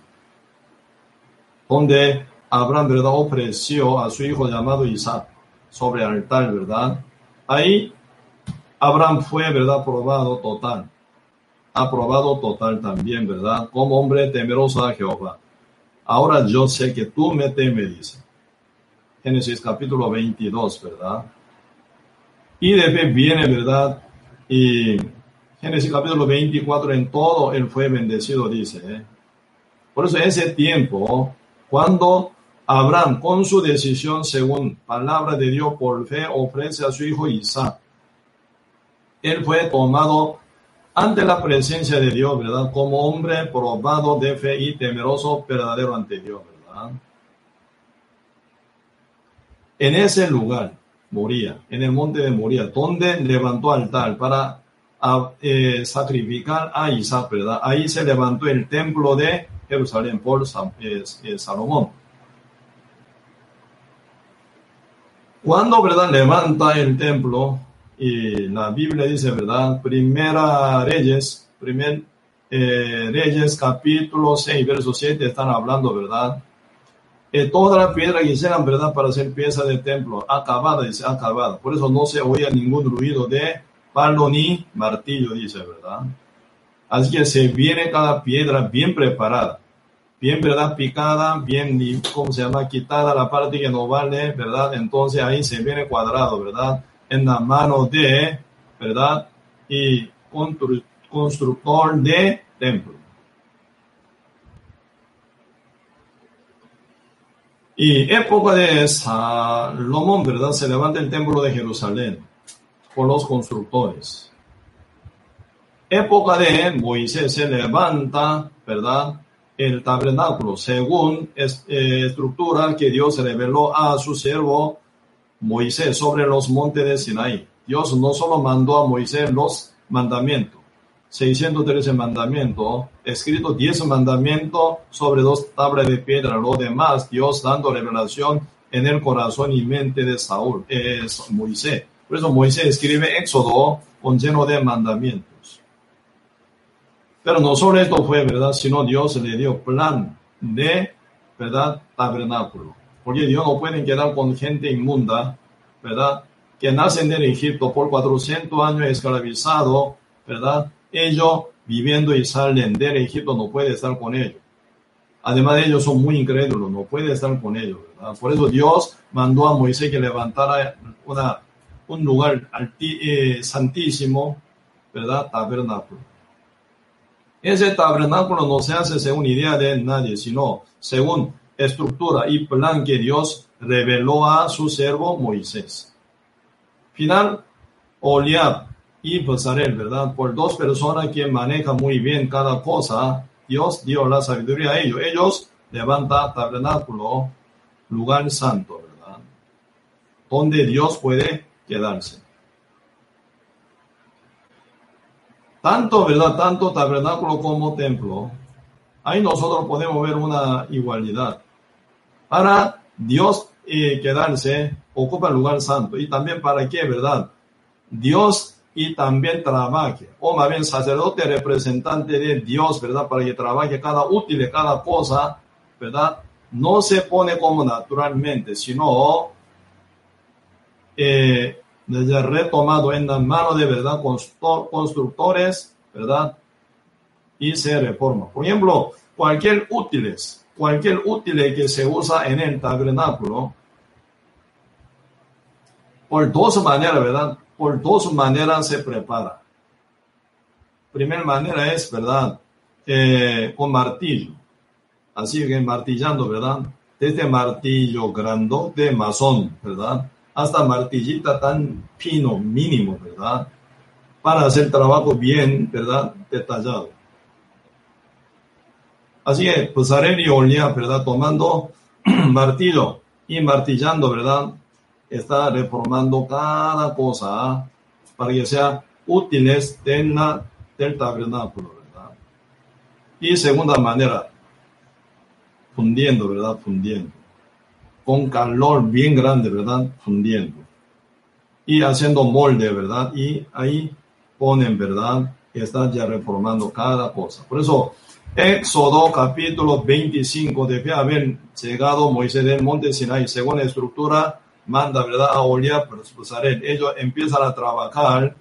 Donde Abraham, ¿verdad? Ofreció a su hijo llamado Isaac sobre altar, ¿verdad? Ahí Abraham fue, ¿verdad? Aprobado total. Aprobado total también, ¿verdad? Como hombre temeroso a Jehová. Ahora yo sé que tú me temes, dice. Génesis capítulo 22, ¿verdad? Y después viene, ¿verdad? Y Génesis capítulo 24, en todo él fue bendecido, dice. ¿eh? Por eso ese tiempo, cuando Abraham, con su decisión según palabra de Dios por fe, ofrece a su hijo Isaac, él fue tomado ante la presencia de Dios, ¿verdad? Como hombre probado de fe y temeroso verdadero ante Dios, ¿verdad? En ese lugar, Moría, en el monte de Moría, donde levantó altar para eh, sacrificar a Isaac, ¿verdad? Ahí se levantó el templo de Jerusalén por eh, eh, Salomón. Cuando, ¿verdad? Levanta el templo, y la Biblia dice, ¿verdad? Primera Reyes, primer Reyes capítulo 6, verso 7, están hablando, ¿verdad? toda la piedra que hicieran, ¿verdad? Para hacer pieza del templo, acabada, dice, acabada. Por eso no se oía ningún ruido de palo ni martillo, dice, ¿verdad? Así que se viene cada piedra bien preparada, bien, ¿verdad? Picada, bien, ¿cómo se llama? Quitada la parte que no vale, ¿verdad? Entonces ahí se viene cuadrado, ¿verdad? En la mano de, ¿verdad? Y constructor de templo. Y época de Salomón, ¿verdad? Se levanta el templo de Jerusalén por los constructores. Época de Moisés se levanta, ¿verdad? El tabernáculo, según eh, estructura que Dios reveló a su siervo Moisés sobre los montes de Sinaí. Dios no solo mandó a Moisés los mandamientos, 613 mandamientos, escrito 10 mandamientos sobre dos tablas de piedra, lo demás Dios dando revelación en el corazón y mente de Saúl, es Moisés. Por eso Moisés escribe Éxodo con lleno de mandamientos. Pero no solo esto fue verdad, sino Dios le dio plan de, verdad, tabernáculo. Porque Dios no puede quedar con gente inmunda, verdad, que nacen en Egipto por 400 años esclavizado, verdad, ellos viviendo y salen del Egipto no puede estar con ellos. Además de ellos son muy incrédulos, no puede estar con ellos. Por eso Dios mandó a Moisés que levantara una, un lugar eh, santísimo, ¿verdad? Tabernáculo. Ese tabernáculo no se hace según idea de nadie, sino según estructura y plan que Dios reveló a su siervo Moisés. Final, Oliab, y Bezalel, ¿verdad? Por dos personas que manejan muy bien cada cosa, Dios dio la sabiduría a ellos. Ellos levantan tabernáculo, lugar santo, ¿verdad? Donde Dios puede quedarse. Tanto, ¿verdad? Tanto tabernáculo como templo. Ahí nosotros podemos ver una igualdad. Para Dios eh, quedarse, ocupa el lugar santo. Y también para qué, ¿verdad? Dios y también trabaje, o más bien sacerdote representante de Dios, ¿verdad? Para que trabaje cada útil, cada cosa, ¿verdad? No se pone como naturalmente, sino eh, desde retomado en la mano de verdad constructores, ¿verdad? Y se reforma. Por ejemplo, cualquier útiles, cualquier útil que se usa en el tabernáculo, por dos maneras, ¿verdad? Por dos maneras se prepara. Primera manera es, ¿verdad? Eh, con martillo. Así que martillando, ¿verdad? Desde martillo grandote masón, ¿verdad? Hasta martillita tan fino, mínimo, ¿verdad? Para hacer trabajo bien, ¿verdad? Detallado. Así que, pues y Olía, ¿verdad? Tomando martillo y martillando, ¿verdad? Está reformando cada cosa para que sea útiles del, del tabernáculo, ¿verdad? Y segunda manera, fundiendo, ¿verdad? Fundiendo. Con calor bien grande, ¿verdad? Fundiendo. Y haciendo molde, ¿verdad? Y ahí ponen, ¿verdad? Que está ya reformando cada cosa. Por eso, Éxodo capítulo 25, debe haber llegado Moisés del monte Sinai, según la estructura, manda, ¿verdad? A Oliar, pues, Ellos empiezan a trabajar,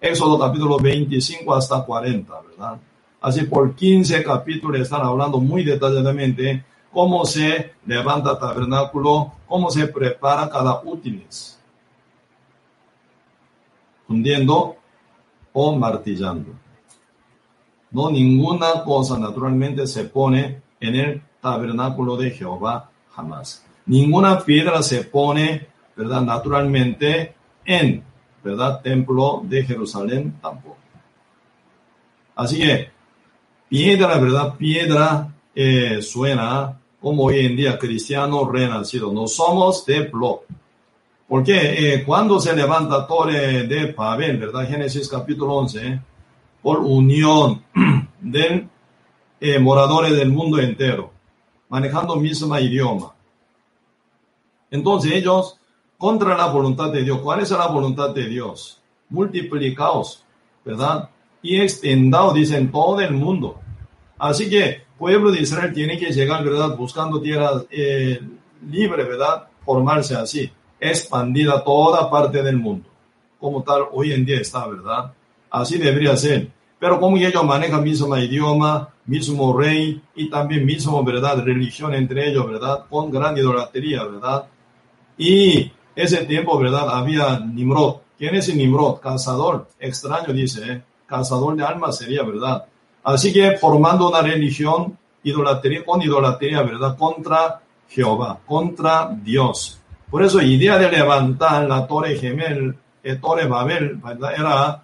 Éxodo capítulo 25 hasta 40, ¿verdad? Así por 15 capítulos están hablando muy detalladamente cómo se levanta tabernáculo, cómo se prepara cada útiles, hundiendo o martillando. No, ninguna cosa naturalmente se pone en el tabernáculo de Jehová jamás. Ninguna piedra se pone, ¿verdad? Naturalmente en, ¿verdad? Templo de Jerusalén tampoco. Así que, piedra, ¿verdad? Piedra eh, suena como hoy en día cristiano renacido. No somos de. Porque eh, cuando se levanta torre de Pavel, ¿verdad? Génesis capítulo 11, por unión de eh, moradores del mundo entero, manejando mismo idioma. Entonces ellos, contra la voluntad de Dios, ¿cuál es la voluntad de Dios? Multiplicaos, ¿verdad? Y extendaos, dicen, todo el mundo. Así que pueblo de Israel tiene que llegar, ¿verdad? Buscando tierra eh, libre, ¿verdad? Formarse así, expandida toda parte del mundo, como tal hoy en día está, ¿verdad? Así debería ser. Pero como ellos manejan mismo idioma, mismo rey y también mismo, ¿verdad? Religión entre ellos, ¿verdad? Con gran idolatría, ¿verdad? Y ese tiempo, ¿verdad? Había Nimrod. ¿Quién es Nimrod? Cazador. Extraño, dice, ¿eh? Cazador de almas sería, ¿verdad? Así que formando una religión, idolatría, con idolatría, ¿verdad? Contra Jehová, contra Dios. Por eso, idea de levantar la torre gemel, la torre Babel, ¿verdad? Era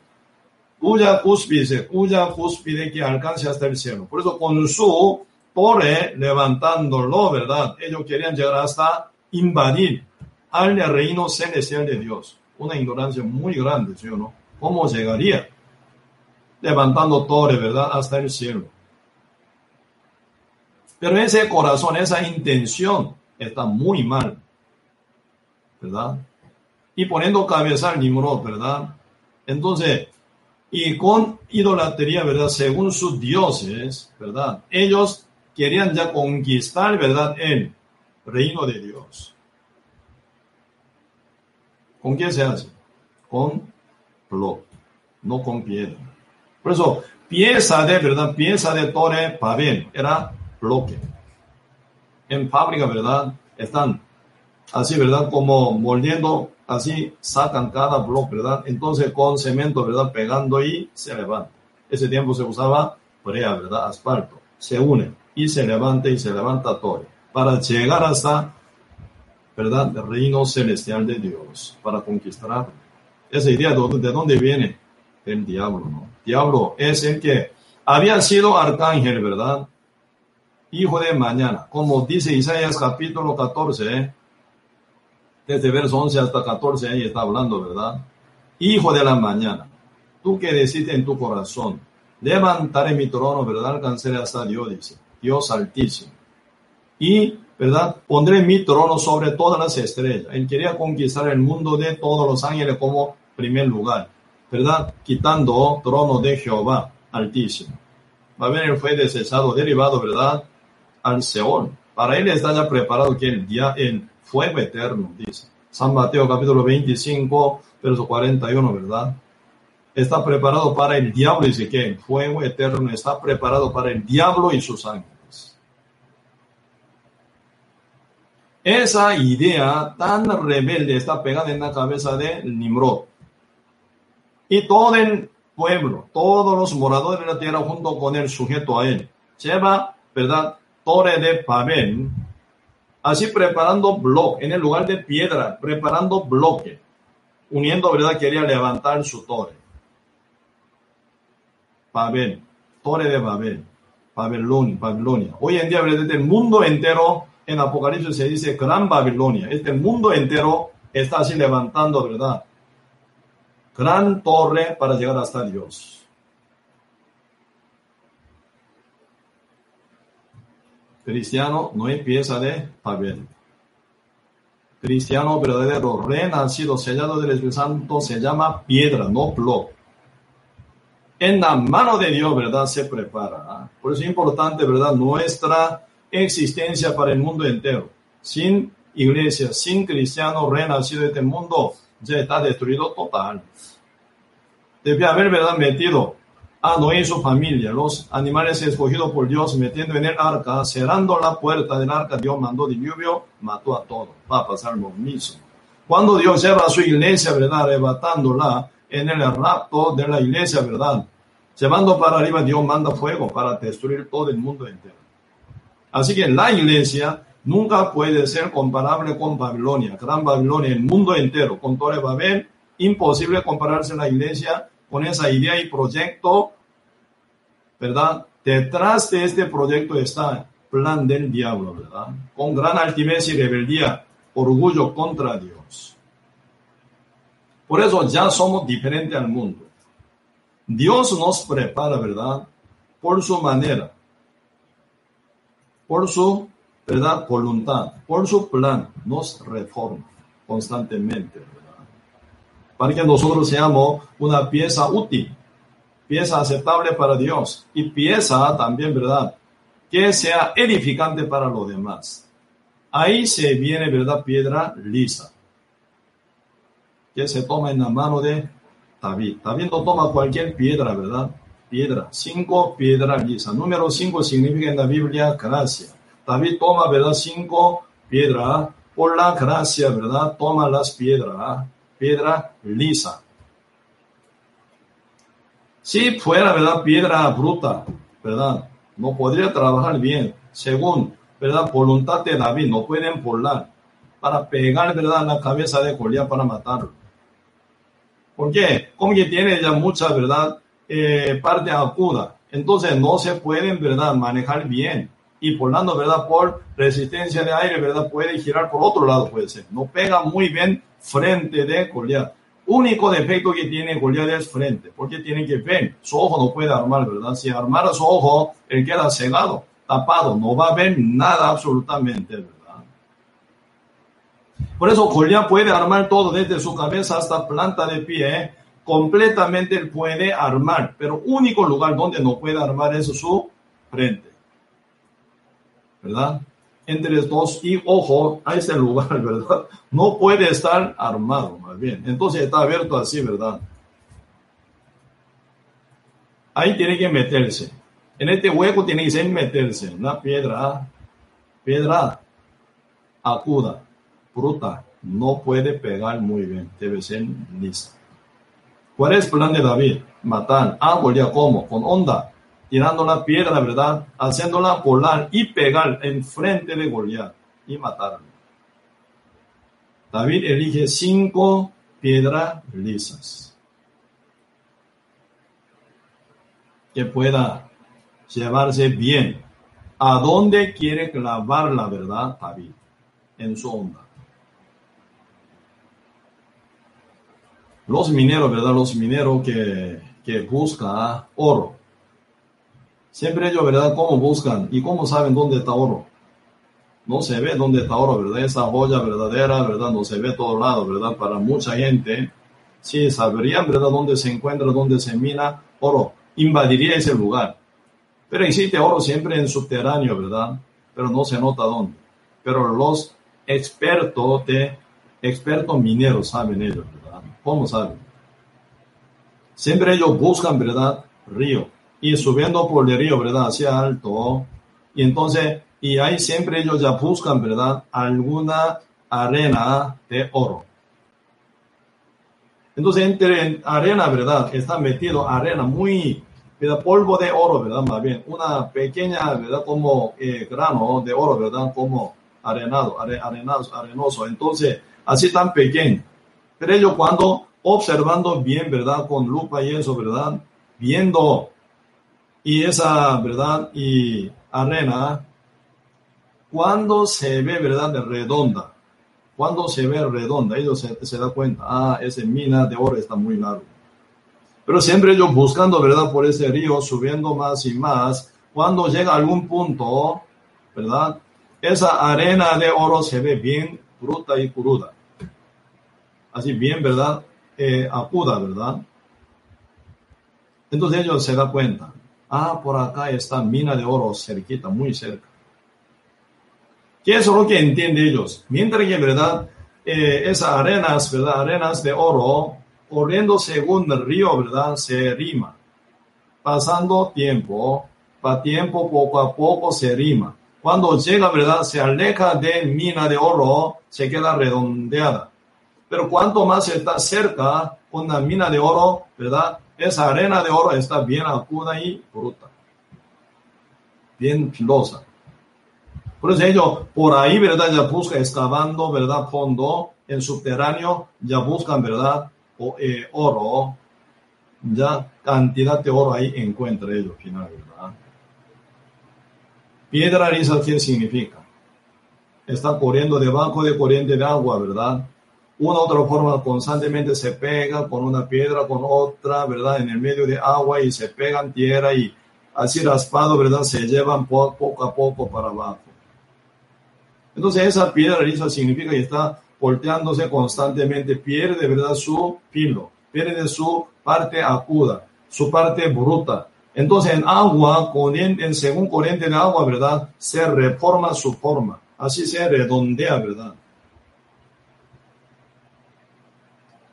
cuya cúspide, cuya cúspide que alcance hasta el cielo. Por eso con su torre levantándolo, ¿verdad? Ellos querían llegar hasta invadir al reino celestial de Dios. Una ignorancia muy grande, ¿sí o no? ¿Cómo llegaría? Levantando torre, ¿verdad? Hasta el cielo. Pero ese corazón, esa intención está muy mal, ¿verdad? Y poniendo cabeza al Nimrod, ¿verdad? Entonces, y con idolatría, ¿verdad? Según sus dioses, ¿verdad? Ellos querían ya conquistar, ¿verdad? El reino de Dios. ¿Con quién se hace? Con bloque, no con piedra. Por eso, pieza de, ¿verdad? Pieza de torre, pabel, era bloque. En fábrica, ¿verdad? Están así, ¿verdad? Como moldeando así sacan cada bloque, ¿verdad? Entonces con cemento, ¿verdad? Pegando y se levanta. Ese tiempo se usaba brea, ¿verdad? Asfalto. Se une y se levanta y se levanta todo. Para llegar hasta, ¿verdad? El reino celestial de Dios. Para conquistar. Esa idea, ¿de dónde viene? El diablo, ¿no? Diablo es el que había sido arcángel, ¿verdad? Hijo de mañana. Como dice Isaías capítulo 14, ¿eh? desde verso 11 hasta 14 ahí está hablando, ¿verdad? Hijo de la mañana, tú que decides en tu corazón, levantaré mi trono, ¿verdad? Alcanzaré hasta Dios, dice, Dios altísimo. Y, ¿verdad? Pondré mi trono sobre todas las estrellas. Él quería conquistar el mundo de todos los ángeles como primer lugar, ¿verdad? Quitando trono de Jehová altísimo. Va a él fue desechado, derivado, ¿verdad? Al Seol. Para él está ya preparado que el día, el fuego eterno, dice. San Mateo capítulo 25, verso 41, ¿verdad? Está preparado para el diablo, dice que el fuego eterno está preparado para el diablo y sus ángeles. Esa idea tan rebelde está pegada en la cabeza de Nimrod. Y todo el pueblo, todos los moradores de la tierra junto con el sujeto a él, lleva, ¿verdad? Torre de Babel, así preparando bloque, en el lugar de piedra, preparando bloque, uniendo, ¿verdad? Quería levantar su torre. Babel, torre de Babel, Babilonia, Babilonia. Hoy en día, ¿verdad? El mundo entero, en Apocalipsis se dice Gran Babilonia. Este mundo entero está así levantando, ¿verdad? Gran torre para llegar hasta Dios. Cristiano no es pieza de Babel. Cristiano verdadero, renacido, sellado del Espíritu Santo, se llama piedra, no bloque en la mano de Dios, ¿verdad? Se prepara. ¿ah? Por eso es importante, ¿verdad? Nuestra existencia para el mundo entero. Sin iglesia, sin cristiano renacido de este mundo, ya está destruido total. Debe haber, ¿verdad? Metido a Noé y su familia, los animales escogidos por Dios, metiendo en el arca, cerrando la puerta del arca, Dios mandó diluvio, mató a todos. Va a pasar lo mismo. Cuando Dios lleva a su iglesia, ¿verdad? Arrebatándola, en el rapto de la iglesia, ¿verdad? Llevando para arriba, Dios manda fuego para destruir todo el mundo entero. Así que la iglesia nunca puede ser comparable con Babilonia, Gran Babilonia, el mundo entero, con Torre Babel, imposible compararse la iglesia con esa idea y proyecto, ¿verdad? Detrás de este proyecto está plan del diablo, ¿verdad? Con gran altivez y rebeldía, orgullo contra Dios. Por eso ya somos diferentes al mundo. Dios nos prepara, ¿verdad? Por su manera, por su, ¿verdad? Voluntad, por su plan, nos reforma constantemente, ¿verdad? Para que nosotros seamos una pieza útil, pieza aceptable para Dios y pieza también, ¿verdad? Que sea edificante para los demás. Ahí se viene, ¿verdad? Piedra lisa que se toma en la mano de David. David no toma cualquier piedra, ¿verdad? Piedra, cinco piedras lisas. Número cinco significa en la Biblia gracia. David toma, ¿verdad? Cinco piedras. Por la gracia, ¿verdad? Toma las piedras. Piedra lisa. Si fuera, ¿verdad? Piedra bruta, ¿verdad? No podría trabajar bien. Según, ¿verdad? Voluntad de David, no pueden volar para pegar, ¿verdad? La cabeza de Goliat para matarlo. ¿Por qué? Como que tiene ya mucha, ¿verdad? Eh, parte aguda. Entonces no se pueden, ¿verdad? Manejar bien. Y por tanto, ¿verdad? Por resistencia de aire, ¿verdad? Puede girar por otro lado, puede ser. No pega muy bien frente de Goliat. Único defecto que tiene Goliat es frente, porque tiene que ver. Su ojo no puede armar, ¿verdad? Si armara su ojo, él queda cegado, tapado, no va a ver nada absolutamente, ¿verdad? Por eso Goliat puede armar todo desde su cabeza hasta planta de pie. ¿eh? Completamente él puede armar, pero único lugar donde no puede armar es su frente. ¿Verdad? Entre los dos y ojo a ese lugar, ¿verdad? No puede estar armado, más bien. Entonces está abierto así, ¿verdad? Ahí tiene que meterse. En este hueco tiene que meterse. Una piedra, piedra acuda fruta no puede pegar muy bien, debe ser lisa. ¿Cuál es el plan de David? Matar a Goliat como? Con onda, tirando la piedra, ¿verdad? Haciéndola volar y pegar en frente de Goliat y matarlo. David elige cinco piedras lisas que pueda llevarse bien. ¿A dónde quiere clavar la verdad David? En su onda. los mineros, ¿verdad? Los mineros que, que buscan oro. Siempre ellos, ¿verdad? ¿Cómo buscan y cómo saben dónde está oro? No se ve dónde está oro, ¿verdad? Esa joya verdadera, ¿verdad? No se ve todo lado, ¿verdad? Para mucha gente, sí sabrían, ¿verdad? Dónde se encuentra, dónde se mina oro. Invadiría ese lugar. Pero existe oro siempre en subterráneo, ¿verdad? Pero no se nota dónde. Pero los expertos de, expertos mineros saben ellos, ¿Cómo saben? Siempre ellos buscan, ¿verdad? Río. Y subiendo por el río, ¿verdad? Hacia alto. Y entonces y ahí siempre ellos ya buscan, ¿verdad? Alguna arena de oro. Entonces, entre arena, ¿verdad? Está metido arena muy, ¿verdad? Polvo de oro, ¿verdad? Más bien, una pequeña, ¿verdad? Como eh, grano de oro, ¿verdad? Como arenado, arenado, arenoso. Entonces, así tan pequeño. Pero ellos cuando observando bien, ¿verdad? Con lupa y eso, ¿verdad? Viendo y esa, ¿verdad? Y arena, cuando se ve, ¿verdad? Redonda, cuando se ve redonda, ellos se, se da cuenta, ah, esa mina de oro está muy largo. Pero siempre ellos buscando, ¿verdad? Por ese río, subiendo más y más, cuando llega a algún punto, ¿verdad? Esa arena de oro se ve bien bruta y cruda. Así bien, ¿verdad? Eh, acuda, ¿verdad? Entonces ellos se dan cuenta, ah, por acá está mina de oro cerquita, muy cerca. ¿Qué es lo que entienden ellos? Mientras que, ¿verdad? Eh, esas arenas, ¿verdad? Arenas de oro, corriendo según el río, ¿verdad? Se rima. Pasando tiempo, para tiempo poco a poco se rima. Cuando llega, ¿verdad? Se aleja de mina de oro, se queda redondeada. Pero cuanto más está cerca con la mina de oro, ¿verdad? Esa arena de oro está bien aguda y bruta. Bien filosa. Por eso ellos por ahí, ¿verdad? Ya buscan excavando, ¿verdad? Fondo en subterráneo, ya buscan, ¿verdad? O, eh, oro. Ya cantidad de oro ahí encuentra ellos, final, ¿verdad? Piedra lisa, ¿qué significa? Está corriendo debajo de corriente de agua, ¿verdad? Una otra forma constantemente se pega con una piedra, con otra, ¿verdad? En el medio de agua y se pegan tierra y así raspado, ¿verdad? Se llevan poco a poco para abajo. Entonces esa piedra lisa significa que está volteándose constantemente, pierde, ¿verdad? Su filo, pierde su parte aguda, su parte bruta. Entonces en agua, en según corriente de agua, ¿verdad? Se reforma su forma, así se redondea, ¿verdad?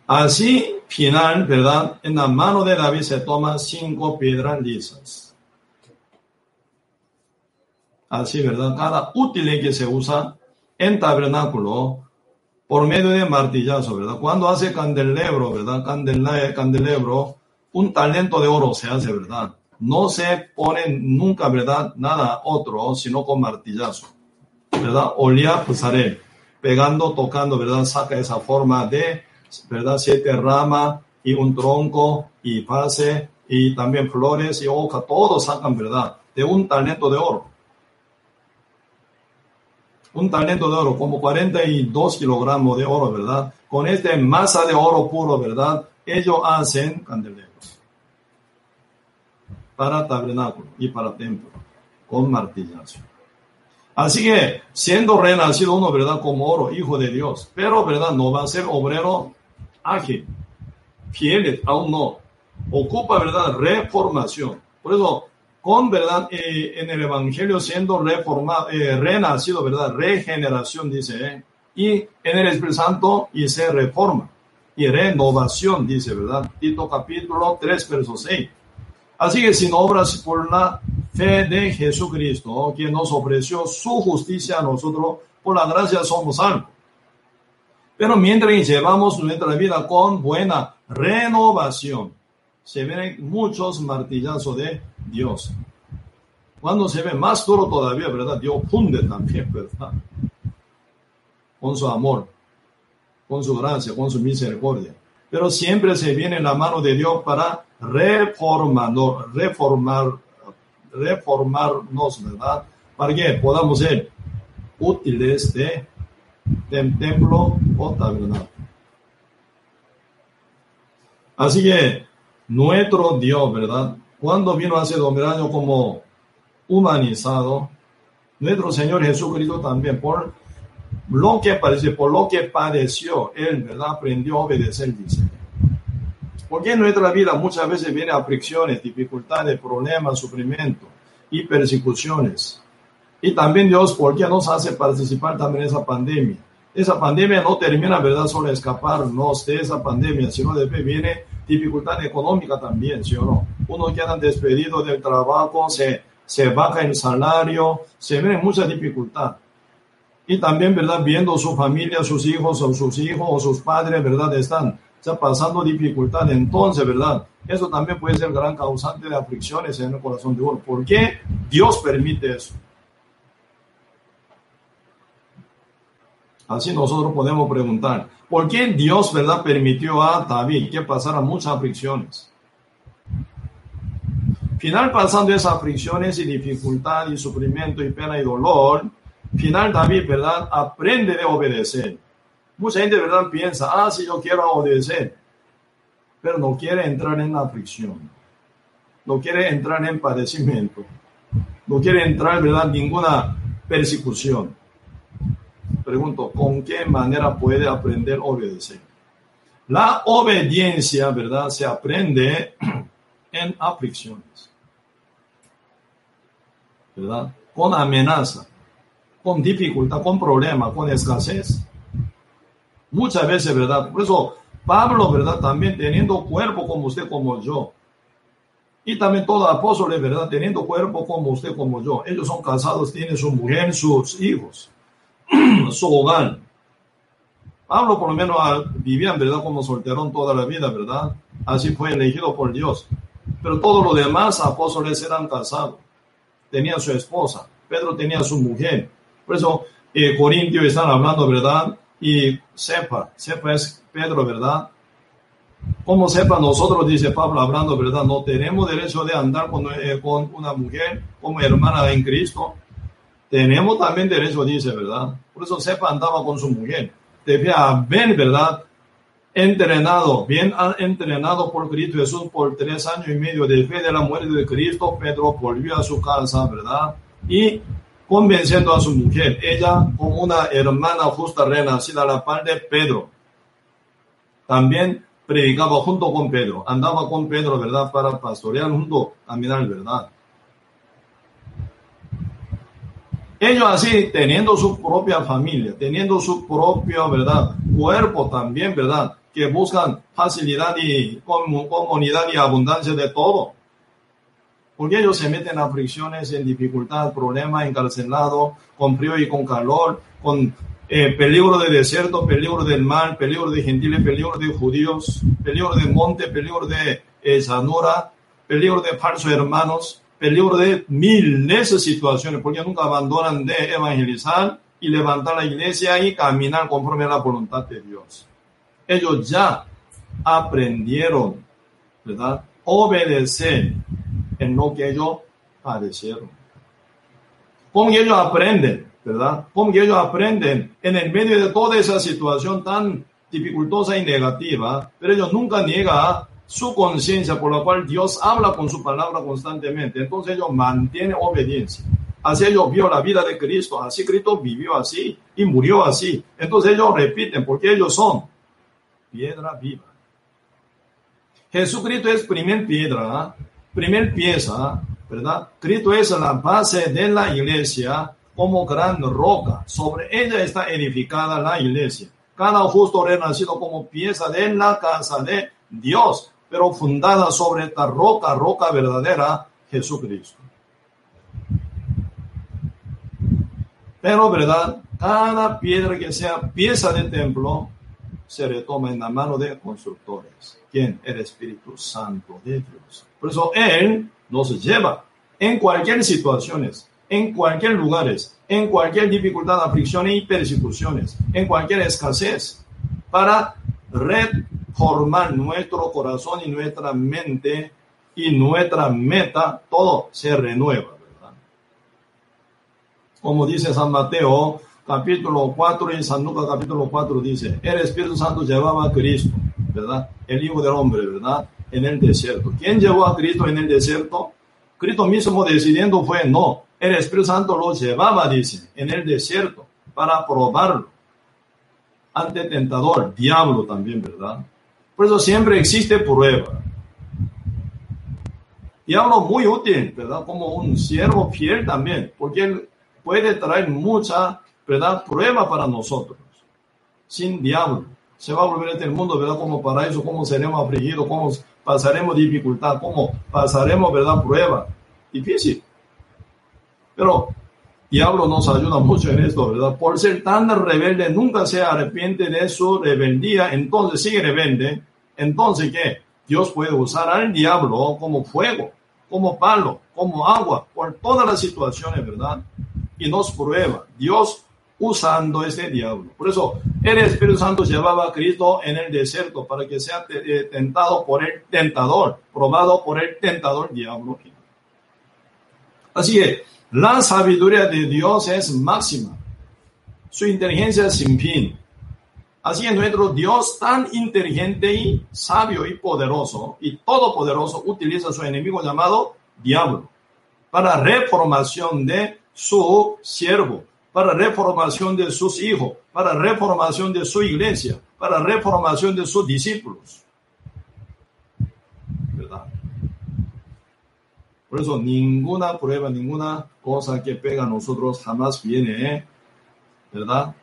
Así, final, ¿verdad? En la mano de David se toman cinco piedras lisas. Así, ¿verdad? Cada útil que se usa en tabernáculo por medio de martillazo, ¿verdad? Cuando hace candelebro, ¿verdad? Candelebro, un talento de oro se hace, ¿verdad? No se pone nunca, ¿verdad? Nada otro, sino con martillazo, ¿verdad? Olía, haré, pegando, tocando, ¿verdad? Saca esa forma de ¿verdad? Siete ramas y un tronco y pase y también flores y hoja, todos sacan, ¿verdad? De un talento de oro. Un talento de oro, como 42 kilogramos de oro, ¿verdad? Con este masa de oro puro, ¿verdad? Ellos hacen candelabros para tabernáculo y para templo, con martillazo. Así que, siendo renacido uno, ¿verdad? Como oro, hijo de Dios, pero, ¿verdad? No va a ser obrero ágil, fieles, aún no. Ocupa, ¿verdad? Reformación. Por eso, con verdad, eh, en el Evangelio siendo reformado, eh, renacido, ¿verdad? Regeneración, dice, ¿eh? y en el Espíritu Santo y se reforma. Y renovación, dice, ¿verdad? Tito capítulo 3, verso 6. Así que sin obras por la fe de Jesucristo, quien nos ofreció su justicia a nosotros, por la gracia somos salvos. Pero mientras llevamos nuestra vida con buena renovación, se ven muchos martillazos de Dios. Cuando se ve más duro todavía, ¿verdad? Dios funde también, ¿verdad? Con su amor, con su gracia, con su misericordia. Pero siempre se viene la mano de Dios para reformar, reformar, reformarnos, ¿verdad? Para que podamos ser útiles de del templo o tabernáculo. Así que nuestro Dios, ¿verdad? Cuando vino hace dos mil años como humanizado, nuestro Señor Jesucristo también, por lo que parece, por lo que padeció, Él, ¿verdad? Aprendió a obedecer, dice. Porque en nuestra vida muchas veces vienen aflicciones, dificultades, problemas, sufrimiento y persecuciones. Y también Dios, ¿por qué nos hace participar también en esa pandemia? Esa pandemia no termina, ¿verdad?, solo escaparnos de esa pandemia, sino después viene dificultad económica también, ¿sí o no? Uno queda despedido del trabajo, se se baja el salario, se ven mucha dificultad. Y también, ¿verdad? Viendo su familia, sus hijos o sus hijos o sus padres, ¿verdad? Están ya pasando dificultad. Entonces, ¿verdad? Eso también puede ser gran causante de aflicciones en el corazón de uno. ¿Por qué Dios permite eso? Así nosotros podemos preguntar, ¿por qué Dios, verdad, permitió a David que pasara muchas aflicciones? Final pasando esas aflicciones y dificultad y sufrimiento y pena y dolor, final David, ¿verdad? Aprende de obedecer. Mucha gente, ¿verdad? Piensa, ah, si yo quiero obedecer, pero no quiere entrar en la aflicción, no quiere entrar en padecimiento, no quiere entrar, ¿verdad? Ninguna persecución. Pregunto, ¿con qué manera puede aprender a obedecer? La obediencia, ¿verdad? Se aprende en aflicciones. ¿Verdad? Con amenaza, con dificultad, con problema, con escasez. Muchas veces, ¿verdad? Por eso Pablo, ¿verdad? También teniendo cuerpo como usted, como yo. Y también todos apóstoles, ¿verdad? Teniendo cuerpo como usted, como yo. Ellos son casados, tienen su mujer, sus hijos, su hogar. Pablo por lo menos ah, vivía, ¿verdad? Como solterón toda la vida, ¿verdad? Así fue elegido por Dios. Pero todos los demás apóstoles eran casados. Tenían su esposa. Pedro tenía su mujer. Por eso, eh, Corintios están hablando, ¿verdad? Y sepa, sepa es Pedro, ¿verdad? Como sepa, nosotros, dice Pablo, hablando, ¿verdad? No tenemos derecho de andar con, eh, con una mujer como hermana en Cristo. Tenemos también derecho, dice, ¿verdad? Por eso sepa andaba con su mujer. Debía haber, ¿verdad? Entrenado, bien entrenado por Cristo Jesús por tres años y medio de fe de la muerte de Cristo, Pedro volvió a su casa, ¿verdad? Y convenciendo a su mujer, ella como una hermana justa renacida a la par de Pedro. También predicaba junto con Pedro, andaba con Pedro, ¿verdad? Para pastorear junto a mirar, ¿verdad? Ellos así, teniendo su propia familia, teniendo su propio, ¿verdad? Cuerpo también, ¿verdad? Que buscan facilidad y comunidad y abundancia de todo porque ellos se meten a fricciones, en dificultad, problemas, encarcelado, con frío y con calor, con eh, peligro de desierto, peligro del mar, peligro de gentiles, peligro de judíos, peligro de monte, peligro de eh, llanura, peligro de falsos hermanos, peligro de miles de situaciones, porque nunca abandonan de evangelizar y levantar la iglesia y caminar conforme a la voluntad de Dios. Ellos ya aprendieron, ¿verdad? Obedecer en lo que ellos padecieron. Cómo ellos aprenden, ¿verdad? Cómo ellos aprenden en el medio de toda esa situación tan dificultosa y negativa, pero ellos nunca niegan su conciencia por la cual Dios habla con su palabra constantemente. Entonces ellos mantienen obediencia. Así ellos vio la vida de Cristo, así Cristo vivió así y murió así. Entonces ellos repiten porque ellos son piedra viva. Jesucristo es primer piedra, primer pieza, ¿verdad? Cristo es la base de la iglesia como gran roca. Sobre ella está edificada la iglesia. Cada justo renacido como pieza de la casa de Dios, pero fundada sobre esta roca, roca verdadera, Jesucristo. Pero, ¿verdad? Cada piedra que sea pieza de templo se retoma en la mano de constructores. ¿Quién? El Espíritu Santo de Dios. Por eso Él nos lleva en cualquier situaciones, en cualquier lugares, en cualquier dificultad, aflicción y persecuciones, en cualquier escasez, para reformar nuestro corazón y nuestra mente y nuestra meta, todo se renueva, ¿verdad? Como dice San Mateo, capítulo 4 y San Lucas capítulo 4 dice, el Espíritu Santo llevaba a Cristo, ¿verdad? El Hijo del Hombre, ¿verdad? en el desierto. ¿Quién llevó a Cristo en el desierto? Cristo mismo decidiendo fue no. El Espíritu Santo lo llevaba, dice, en el desierto para probarlo. Ante tentador, diablo también, ¿verdad? Por eso siempre existe prueba. Diablo muy útil, ¿verdad? Como un siervo fiel también, porque él puede traer mucha, ¿verdad? Prueba para nosotros. Sin diablo. Se va a volver este mundo, ¿verdad? Como paraíso, cómo seremos afligidos, cómo pasaremos dificultad, cómo pasaremos, ¿verdad? Prueba. Difícil. Pero diablo nos ayuda mucho en esto, ¿verdad? Por ser tan rebelde, nunca se arrepiente de su rebeldía, entonces sigue rebelde. Entonces, ¿qué? Dios puede usar al diablo como fuego, como palo, como agua, por todas las situaciones, ¿verdad? Y nos prueba. Dios usando este diablo. Por eso el Espíritu Santo llevaba a Cristo en el desierto para que sea eh, tentado por el tentador, probado por el tentador diablo. Así que la sabiduría de Dios es máxima. Su inteligencia es sin fin. Así que nuestro Dios tan inteligente y sabio y poderoso y todopoderoso utiliza a su enemigo llamado diablo para reformación de su siervo para reformación de sus hijos, para reformación de su iglesia, para reformación de sus discípulos. ¿Verdad? Por eso ninguna prueba, ninguna cosa que pega a nosotros jamás viene, ¿eh? ¿verdad?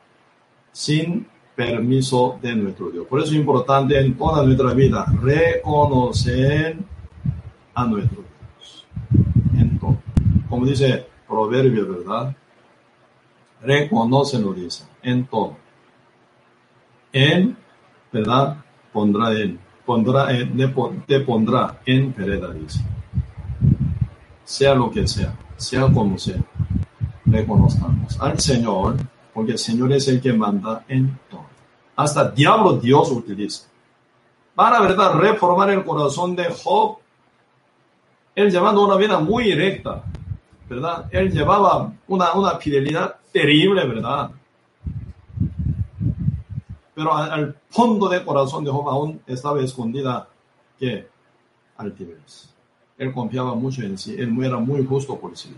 Sin permiso de nuestro Dios. Por eso es importante en toda nuestra vida reconocer a nuestro Dios. Entonces, como dice Proverbio, ¿verdad? reconoce lo dice, en todo. En, ¿verdad? Pondrá él, pondrá, te pondrá en vereda, dice. Sea lo que sea, sea como sea, reconozcamos al Señor, porque el Señor es el que manda en todo. Hasta diablo Dios utiliza. Para, ¿verdad? Reformar el corazón de Job. Él llevando una vida muy recta, ¿verdad? Él llevaba una, una fidelidad terrible, ¿verdad? Pero al, fondo del corazón de Job aún estaba escondida que altivez. Él confiaba mucho en sí, él era muy justo por sí.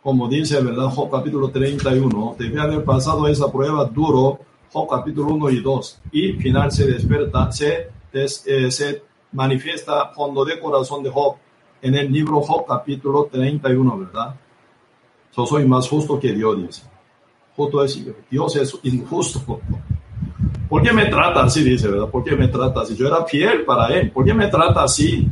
Como dice, ¿verdad? Job capítulo 31, debe haber pasado esa prueba duro, Job capítulo 1 y 2, y final se despierta, se, eh, se manifiesta fondo de corazón de Job en el libro Job capítulo 31, ¿verdad? Yo soy más justo que Dios, dice. Justo es, Dios es injusto. ¿Por qué me trata así? Dice, ¿verdad? ¿Por qué me trata así? Yo era fiel para Él. ¿Por qué me trata así?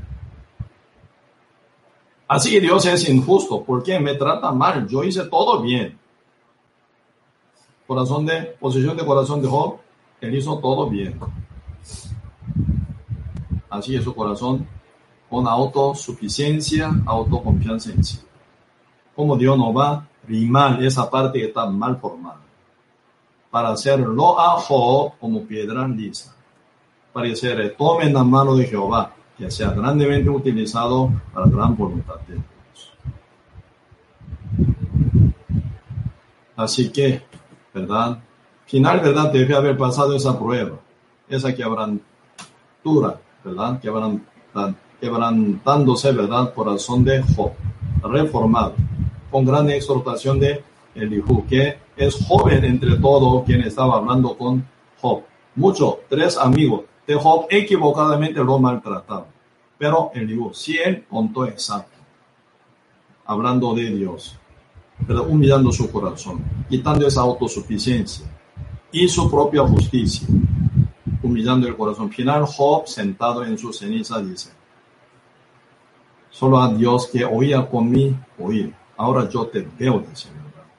Así Dios es injusto. ¿Por qué me trata mal? Yo hice todo bien. Corazón de, posición de corazón de Job, Él hizo todo bien. Así es su corazón con autosuficiencia, autoconfianza en sí. Como Dios no va a rimar esa parte que está mal formada. Para hacerlo a Job como piedra lisa. Para que se retome en la mano de Jehová, que sea grandemente utilizado para gran voluntad de Dios. Así que, ¿verdad? Final, ¿verdad? Debe haber pasado esa prueba, esa quebrantura, ¿verdad? Quebrantada quebrantándose, ¿verdad? Corazón de Job, reformado, con gran exhortación de Elihu, que es joven entre todos quien estaba hablando con Job. Muchos, tres amigos de Job equivocadamente lo maltrataron. Pero Elihu, si él contó exacto, hablando de Dios, pero humillando su corazón, quitando esa autosuficiencia y su propia justicia, humillando el corazón. Final, Job, sentado en su ceniza, dice, Solo a Dios que oía con mi oír. Ahora yo te veo, dice.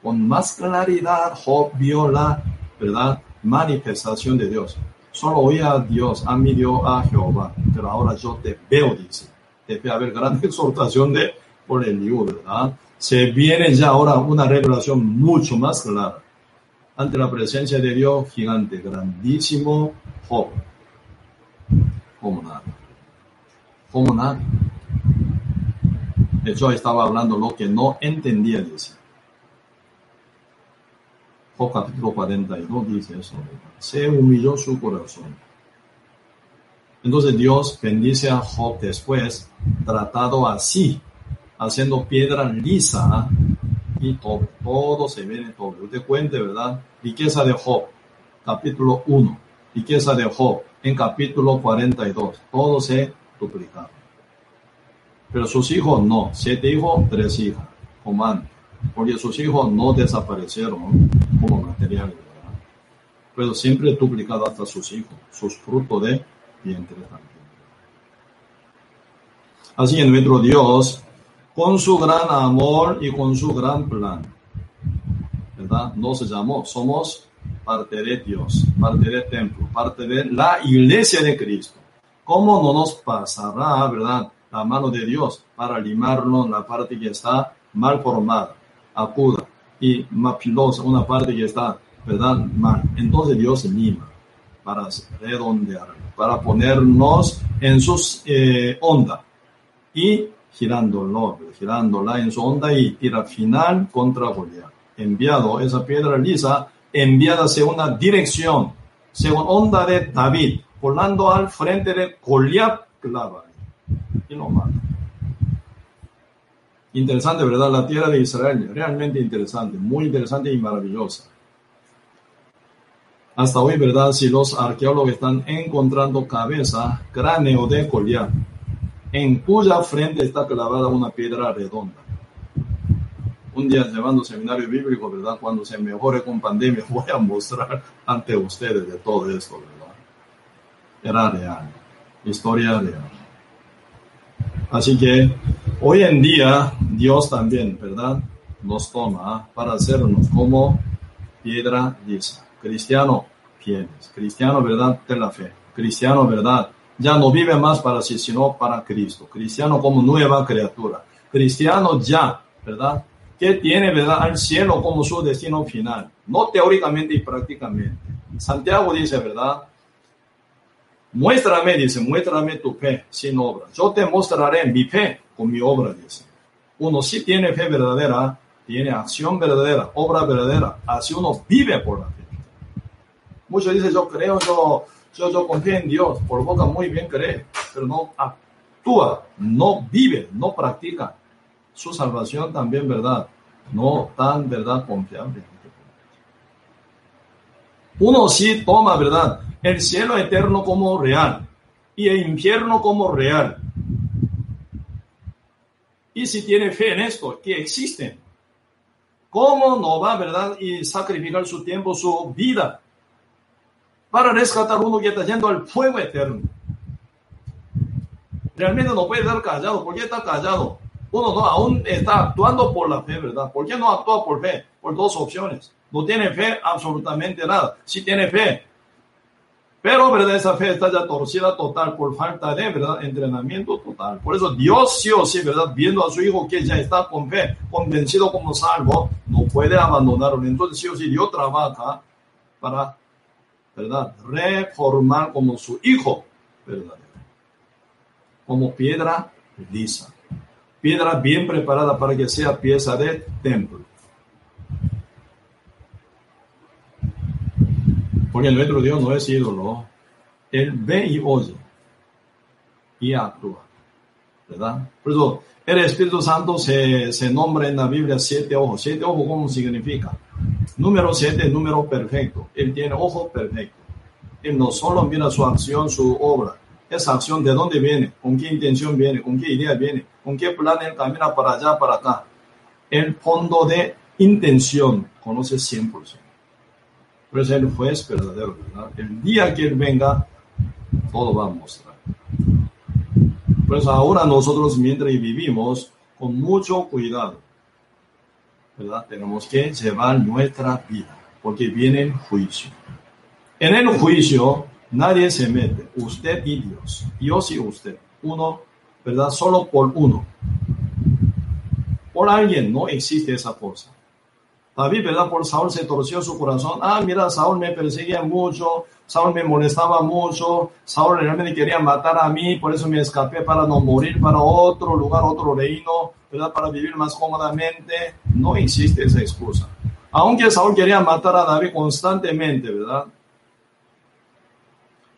Con más claridad Job vio la, ¿verdad? Manifestación de Dios. Solo oía a Dios, a mí dio a Jehová, pero ahora yo te veo, dice. Debe haber gran exhortación de por el libro, ¿verdad? Se viene ya ahora una revelación mucho más clara. Ante la presencia de Dios gigante, grandísimo, Job. Como nada. Como nada. Yo estaba hablando lo que no entendía, dice. Job capítulo 42 dice eso. Se humilló su corazón. Entonces Dios bendice a Job después, tratado así, haciendo piedra lisa y todo, todo se viene todo. Usted cuente, ¿verdad? Riqueza de Job, capítulo 1. Riqueza de Job, en capítulo 42. Todo se duplica. Pero sus hijos no, siete hijos, tres hijas, como Porque sus hijos no desaparecieron como material, Pero siempre duplicado hasta sus hijos, sus frutos de vientre también. Así en nuestro Dios con su gran amor y con su gran plan. ¿Verdad? Nos llamó, somos parte de Dios, parte del templo, parte de la iglesia de Cristo. ¿Cómo no nos pasará, verdad, la mano de Dios para limarnos la parte que está mal formada, aguda y mapilosa, una parte que está, verdad, mal? Entonces Dios lima para redondear, para ponernos en sus eh, onda y girándolo, girándola en su onda y tira final contra Goliat. Enviado esa piedra lisa, enviada hacia una dirección, según onda de David, volando al frente de Goliat, clava y lo mata. Interesante, ¿verdad? La tierra de Israel, realmente interesante, muy interesante y maravillosa. Hasta hoy, ¿verdad? Si los arqueólogos están encontrando cabeza, cráneo de Goliat, en cuya frente está clavada una piedra redonda. Un día llevando seminario bíblico, ¿verdad? Cuando se mejore con pandemia, voy a mostrar ante ustedes de todo esto, ¿verdad? Era real, historia real. Así que hoy en día Dios también, ¿verdad? Nos toma para hacernos como piedra lisa. Cristiano fieles, cristiano verdad de la fe, cristiano verdad, ya no vive más para sí, sino para Cristo, cristiano como nueva criatura, cristiano ya, verdad, que tiene verdad al cielo como su destino final, no teóricamente y prácticamente. Santiago dice, verdad, muéstrame, dice, muéstrame tu fe sin obra. Yo te mostraré mi fe con mi obra, dice. Uno sí tiene fe verdadera, tiene acción verdadera, obra verdadera, así uno vive por la fe. Muchos dicen, yo creo, yo, yo, yo confío en Dios, por boca muy bien cree, pero no actúa, no vive, no practica. Su salvación también, ¿verdad? No tan, ¿verdad? Confiable. Uno sí toma, ¿verdad? El cielo eterno como real y el infierno como real. Y si tiene fe en esto, que existen, ¿cómo no va, verdad? Y sacrificar su tiempo, su vida para rescatar uno que está yendo al fuego eterno. Realmente no puede estar callado. ¿Por qué está callado? Uno no aún está actuando por la fe, ¿verdad? ¿Por qué no actúa por fe? Por dos opciones. No tiene fe absolutamente nada. Sí tiene fe. Pero, ¿verdad? Esa fe está ya torcida total por falta de, ¿verdad? Entrenamiento total. Por eso Dios sí o sí, ¿verdad? Viendo a su hijo que ya está con fe, convencido como salvo, no puede abandonarlo. Entonces sí o sí Dios trabaja para ¿verdad? Reformar como su hijo verdadero. Como piedra lisa. Piedra bien preparada para que sea pieza de templo. Porque nuestro Dios no es ídolo. Él ve y oye y actúa. ¿Verdad? Por eso el Espíritu Santo se, se nombra en la Biblia siete ojos. Siete ojos, ¿cómo significa? Número 7, número perfecto. Él tiene ojo perfecto. Él no solo mira su acción, su obra. Esa acción de dónde viene, con qué intención viene, con qué idea viene, con qué plan él camina para allá, para acá. El fondo de intención conoce 100%. Eso él fue verdadero, ¿verdad? El día que él venga, todo va a mostrar. Por eso ahora nosotros mientras vivimos con mucho cuidado, ¿verdad? Tenemos que llevar nuestra vida, porque viene el juicio. En el juicio nadie se mete, usted y Dios, Dios y usted, uno, ¿verdad? Solo por uno. Por alguien no existe esa cosa. David, ¿verdad? Por Saúl se torció su corazón. Ah, mira, Saúl me perseguía mucho, Saúl me molestaba mucho, Saúl realmente quería matar a mí, por eso me escapé para no morir, para otro lugar, otro reino, ¿verdad? Para vivir más cómodamente. No existe esa excusa. Aunque Saúl quería matar a David constantemente, ¿verdad?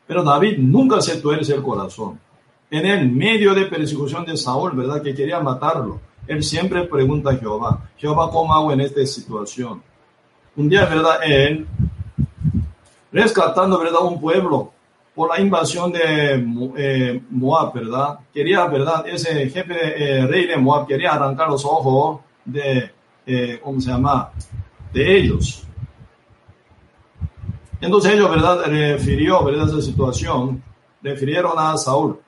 Pero David nunca se tuerce el corazón. En el medio de persecución de Saúl, ¿verdad? Que quería matarlo. Él siempre pregunta a Jehová, Jehová, ¿cómo hago en esta situación? Un día, ¿verdad? Él, rescatando, ¿verdad? Un pueblo por la invasión de eh, Moab, ¿verdad? Quería, ¿verdad? Ese jefe, eh, rey de Moab, quería arrancar los ojos de, eh, ¿cómo se llama? De ellos. Entonces ellos, ¿verdad? Refirió, ¿verdad? Esa situación, refirieron a Saúl.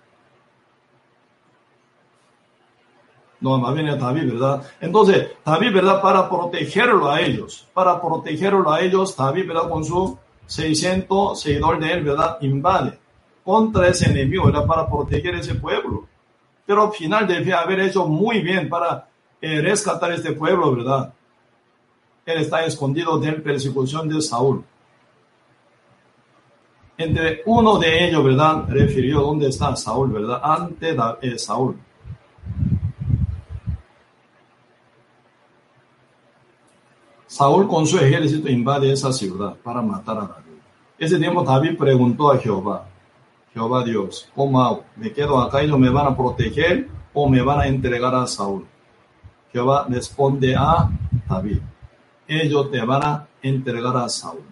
No, más bien es David, ¿verdad? Entonces, David, ¿verdad? Para protegerlo a ellos, para protegerlo a ellos, David, ¿verdad? Con su 600 seguidores de él, ¿verdad? Invade contra ese enemigo, ¿verdad? Para proteger ese pueblo. Pero al final debe haber hecho muy bien para eh, rescatar este pueblo, ¿verdad? Él está escondido de la persecución de Saúl. Entre uno de ellos, ¿verdad? Refirió dónde está Saúl, ¿verdad? Ante eh, Saúl. Saúl con su ejército invade esa ciudad para matar a David. Ese tiempo David preguntó a Jehová, Jehová Dios, ¿cómo hago? ¿Me quedo acá y no me van a proteger o me van a entregar a Saúl? Jehová responde a David, ellos te van a entregar a Saúl.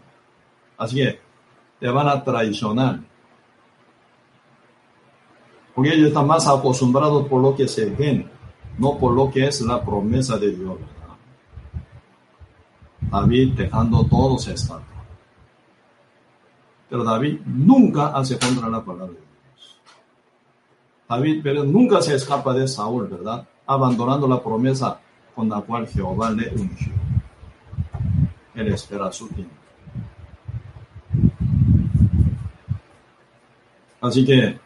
Así que te van a traicionar. Porque ellos están más acostumbrados por lo que se ven, no por lo que es la promesa de Dios. David dejando todo se. Pero David nunca hace contra la palabra de Dios. David pero nunca se escapa de Saúl, ¿verdad? Abandonando la promesa con la cual Jehová le ungió. Él espera su tiempo. Así que,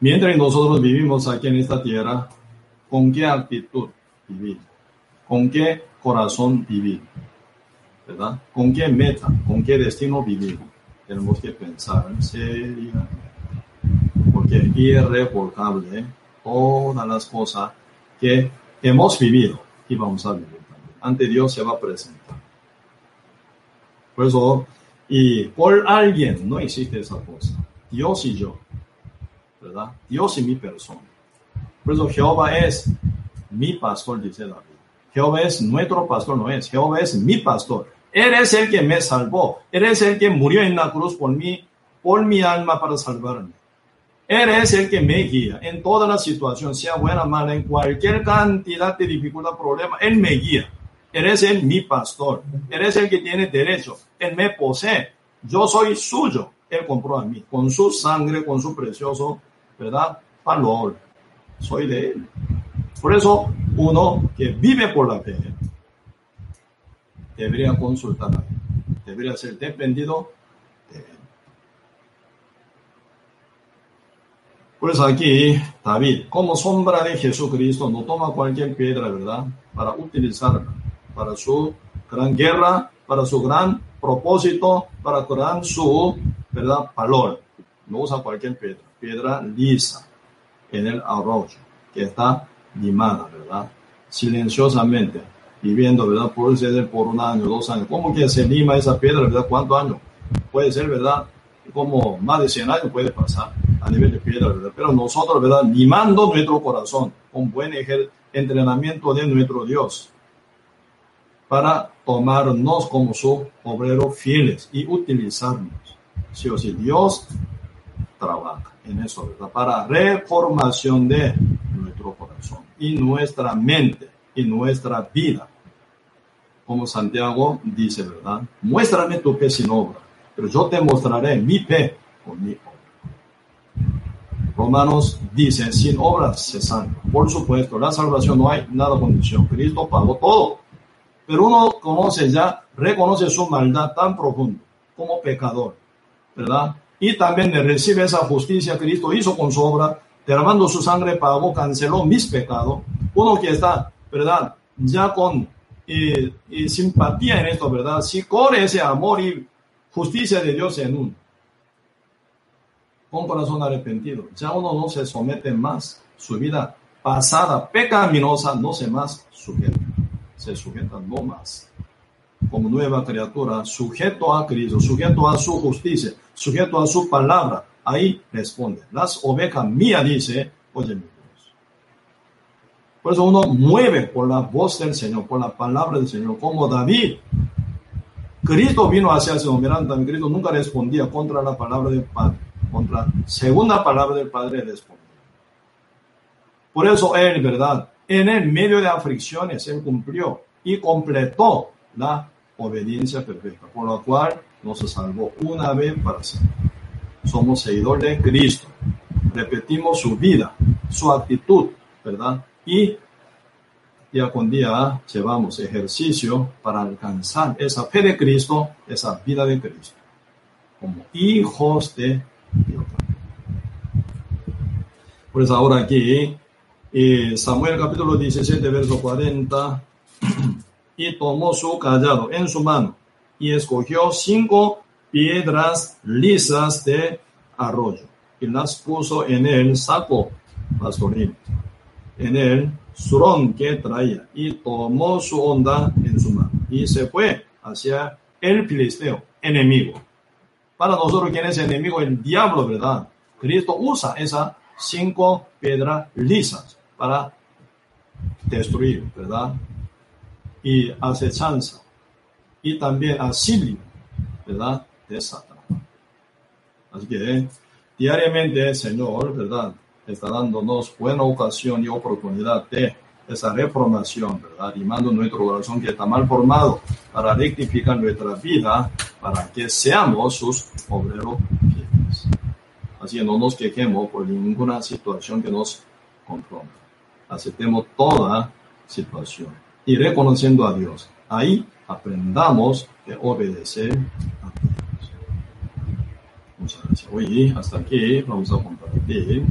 mientras nosotros vivimos aquí en esta tierra, ¿con qué actitud vivir? ¿Con qué corazón vivir? ¿Verdad? ¿Con qué meta, con qué destino vivir? Tenemos que pensar en serio, porque es irrevocable todas las cosas que hemos vivido y vamos a vivir también. Ante Dios se va a presentar. Por eso, y por alguien no existe esa cosa. Dios y yo, ¿verdad? Dios y mi persona. Por eso Jehová es mi pastor, dice David. Jehová es nuestro pastor, no es. Jehová es mi pastor. Él es el que me salvó. Él es el que murió en la cruz por mí, por mi alma para salvarme. Él es el que me guía en toda la situación, sea buena mala, en cualquier cantidad de dificultad, problema. Él me guía. Él es el mi pastor. Él es el que tiene derecho. Él me posee. Yo soy suyo. Él compró a mí con su sangre, con su precioso, ¿verdad? Valor. Soy de él. Por eso, uno que vive por la fe debería consultar, debería ser dependido de él. Por eso aquí, David, como sombra de Jesucristo, no toma cualquier piedra, ¿verdad? Para utilizarla, para su gran guerra, para su gran propósito, para gran su, ¿verdad? Valor. No usa cualquier piedra, piedra lisa en el arroyo, que está limada, ¿verdad? Silenciosamente, viviendo, ¿verdad? Puede ser por un año, dos años. ¿Cómo que se lima esa piedra, verdad? ¿Cuántos años? Puede ser, ¿verdad? Como más de 100 años puede pasar a nivel de piedra, ¿verdad? Pero nosotros, ¿verdad? Limando nuestro corazón con buen entrenamiento de nuestro Dios para tomarnos como su obrero fieles y utilizarnos. Sí o sí, Dios trabaja en eso, ¿verdad? Para reformación de nuestro corazón y nuestra mente y nuestra vida. Como Santiago dice, ¿verdad? Muéstrame tu fe sin obra, pero yo te mostraré mi fe con mi obra. Romanos dice, sin obras se salva. Por supuesto, la salvación no hay nada condición. Cristo pagó todo. Pero uno conoce ya, reconoce su maldad tan profunda como pecador, ¿verdad? Y también recibe esa justicia que Cristo hizo con su obra, derramando su sangre, pagó, canceló mis pecados. Uno que está ¿verdad? Ya con y, simpatía en esto, ¿verdad? Si corre ese amor y justicia de Dios en uno, con corazón arrepentido, ya uno no se somete más, su vida pasada, pecaminosa, no se más sujeta, se sujeta no más. Como nueva criatura, sujeto a Cristo, sujeto a su justicia, sujeto a su palabra, ahí responde. Las ovejas mías, dice, oye, por eso uno mueve por la voz del Señor, por la palabra del Señor, como David. Cristo vino hacia ese mirando también Cristo nunca respondía contra la palabra del Padre, contra la segunda palabra del Padre respondía. Por eso él, ¿verdad? En el medio de aflicciones, él cumplió y completó la obediencia perfecta, por lo cual nos salvó una vez para siempre. Somos seguidores de Cristo. Repetimos su vida, su actitud, ¿verdad? Y día con día llevamos ejercicio para alcanzar esa fe de Cristo, esa vida de Cristo, como hijos de Dios. Por eso ahora aquí, eh, Samuel capítulo 17, verso 40, y tomó su callado en su mano y escogió cinco piedras lisas de arroyo y las puso en el saco pastoril, en el surón que traía, y tomó su onda en su mano, y se fue hacia el filisteo, enemigo. Para nosotros, ¿quién es enemigo? El diablo, ¿verdad? Cristo usa esas cinco piedras lisas para destruir, ¿verdad? Y acechanza. Y también asilio, ¿verdad? De Satanás. Así que diariamente el Señor, ¿verdad? Está dándonos buena ocasión y oportunidad de esa reformación, ¿verdad? Animando nuestro corazón que está mal formado para rectificar nuestra vida, para que seamos sus obreros fieles. Así que no nos quejemos por ninguna situación que nos confronta. Aceptemos toda situación y reconociendo a Dios. Ahí aprendamos que obedecer a Dios. Hoy hasta aquí vamos a compartir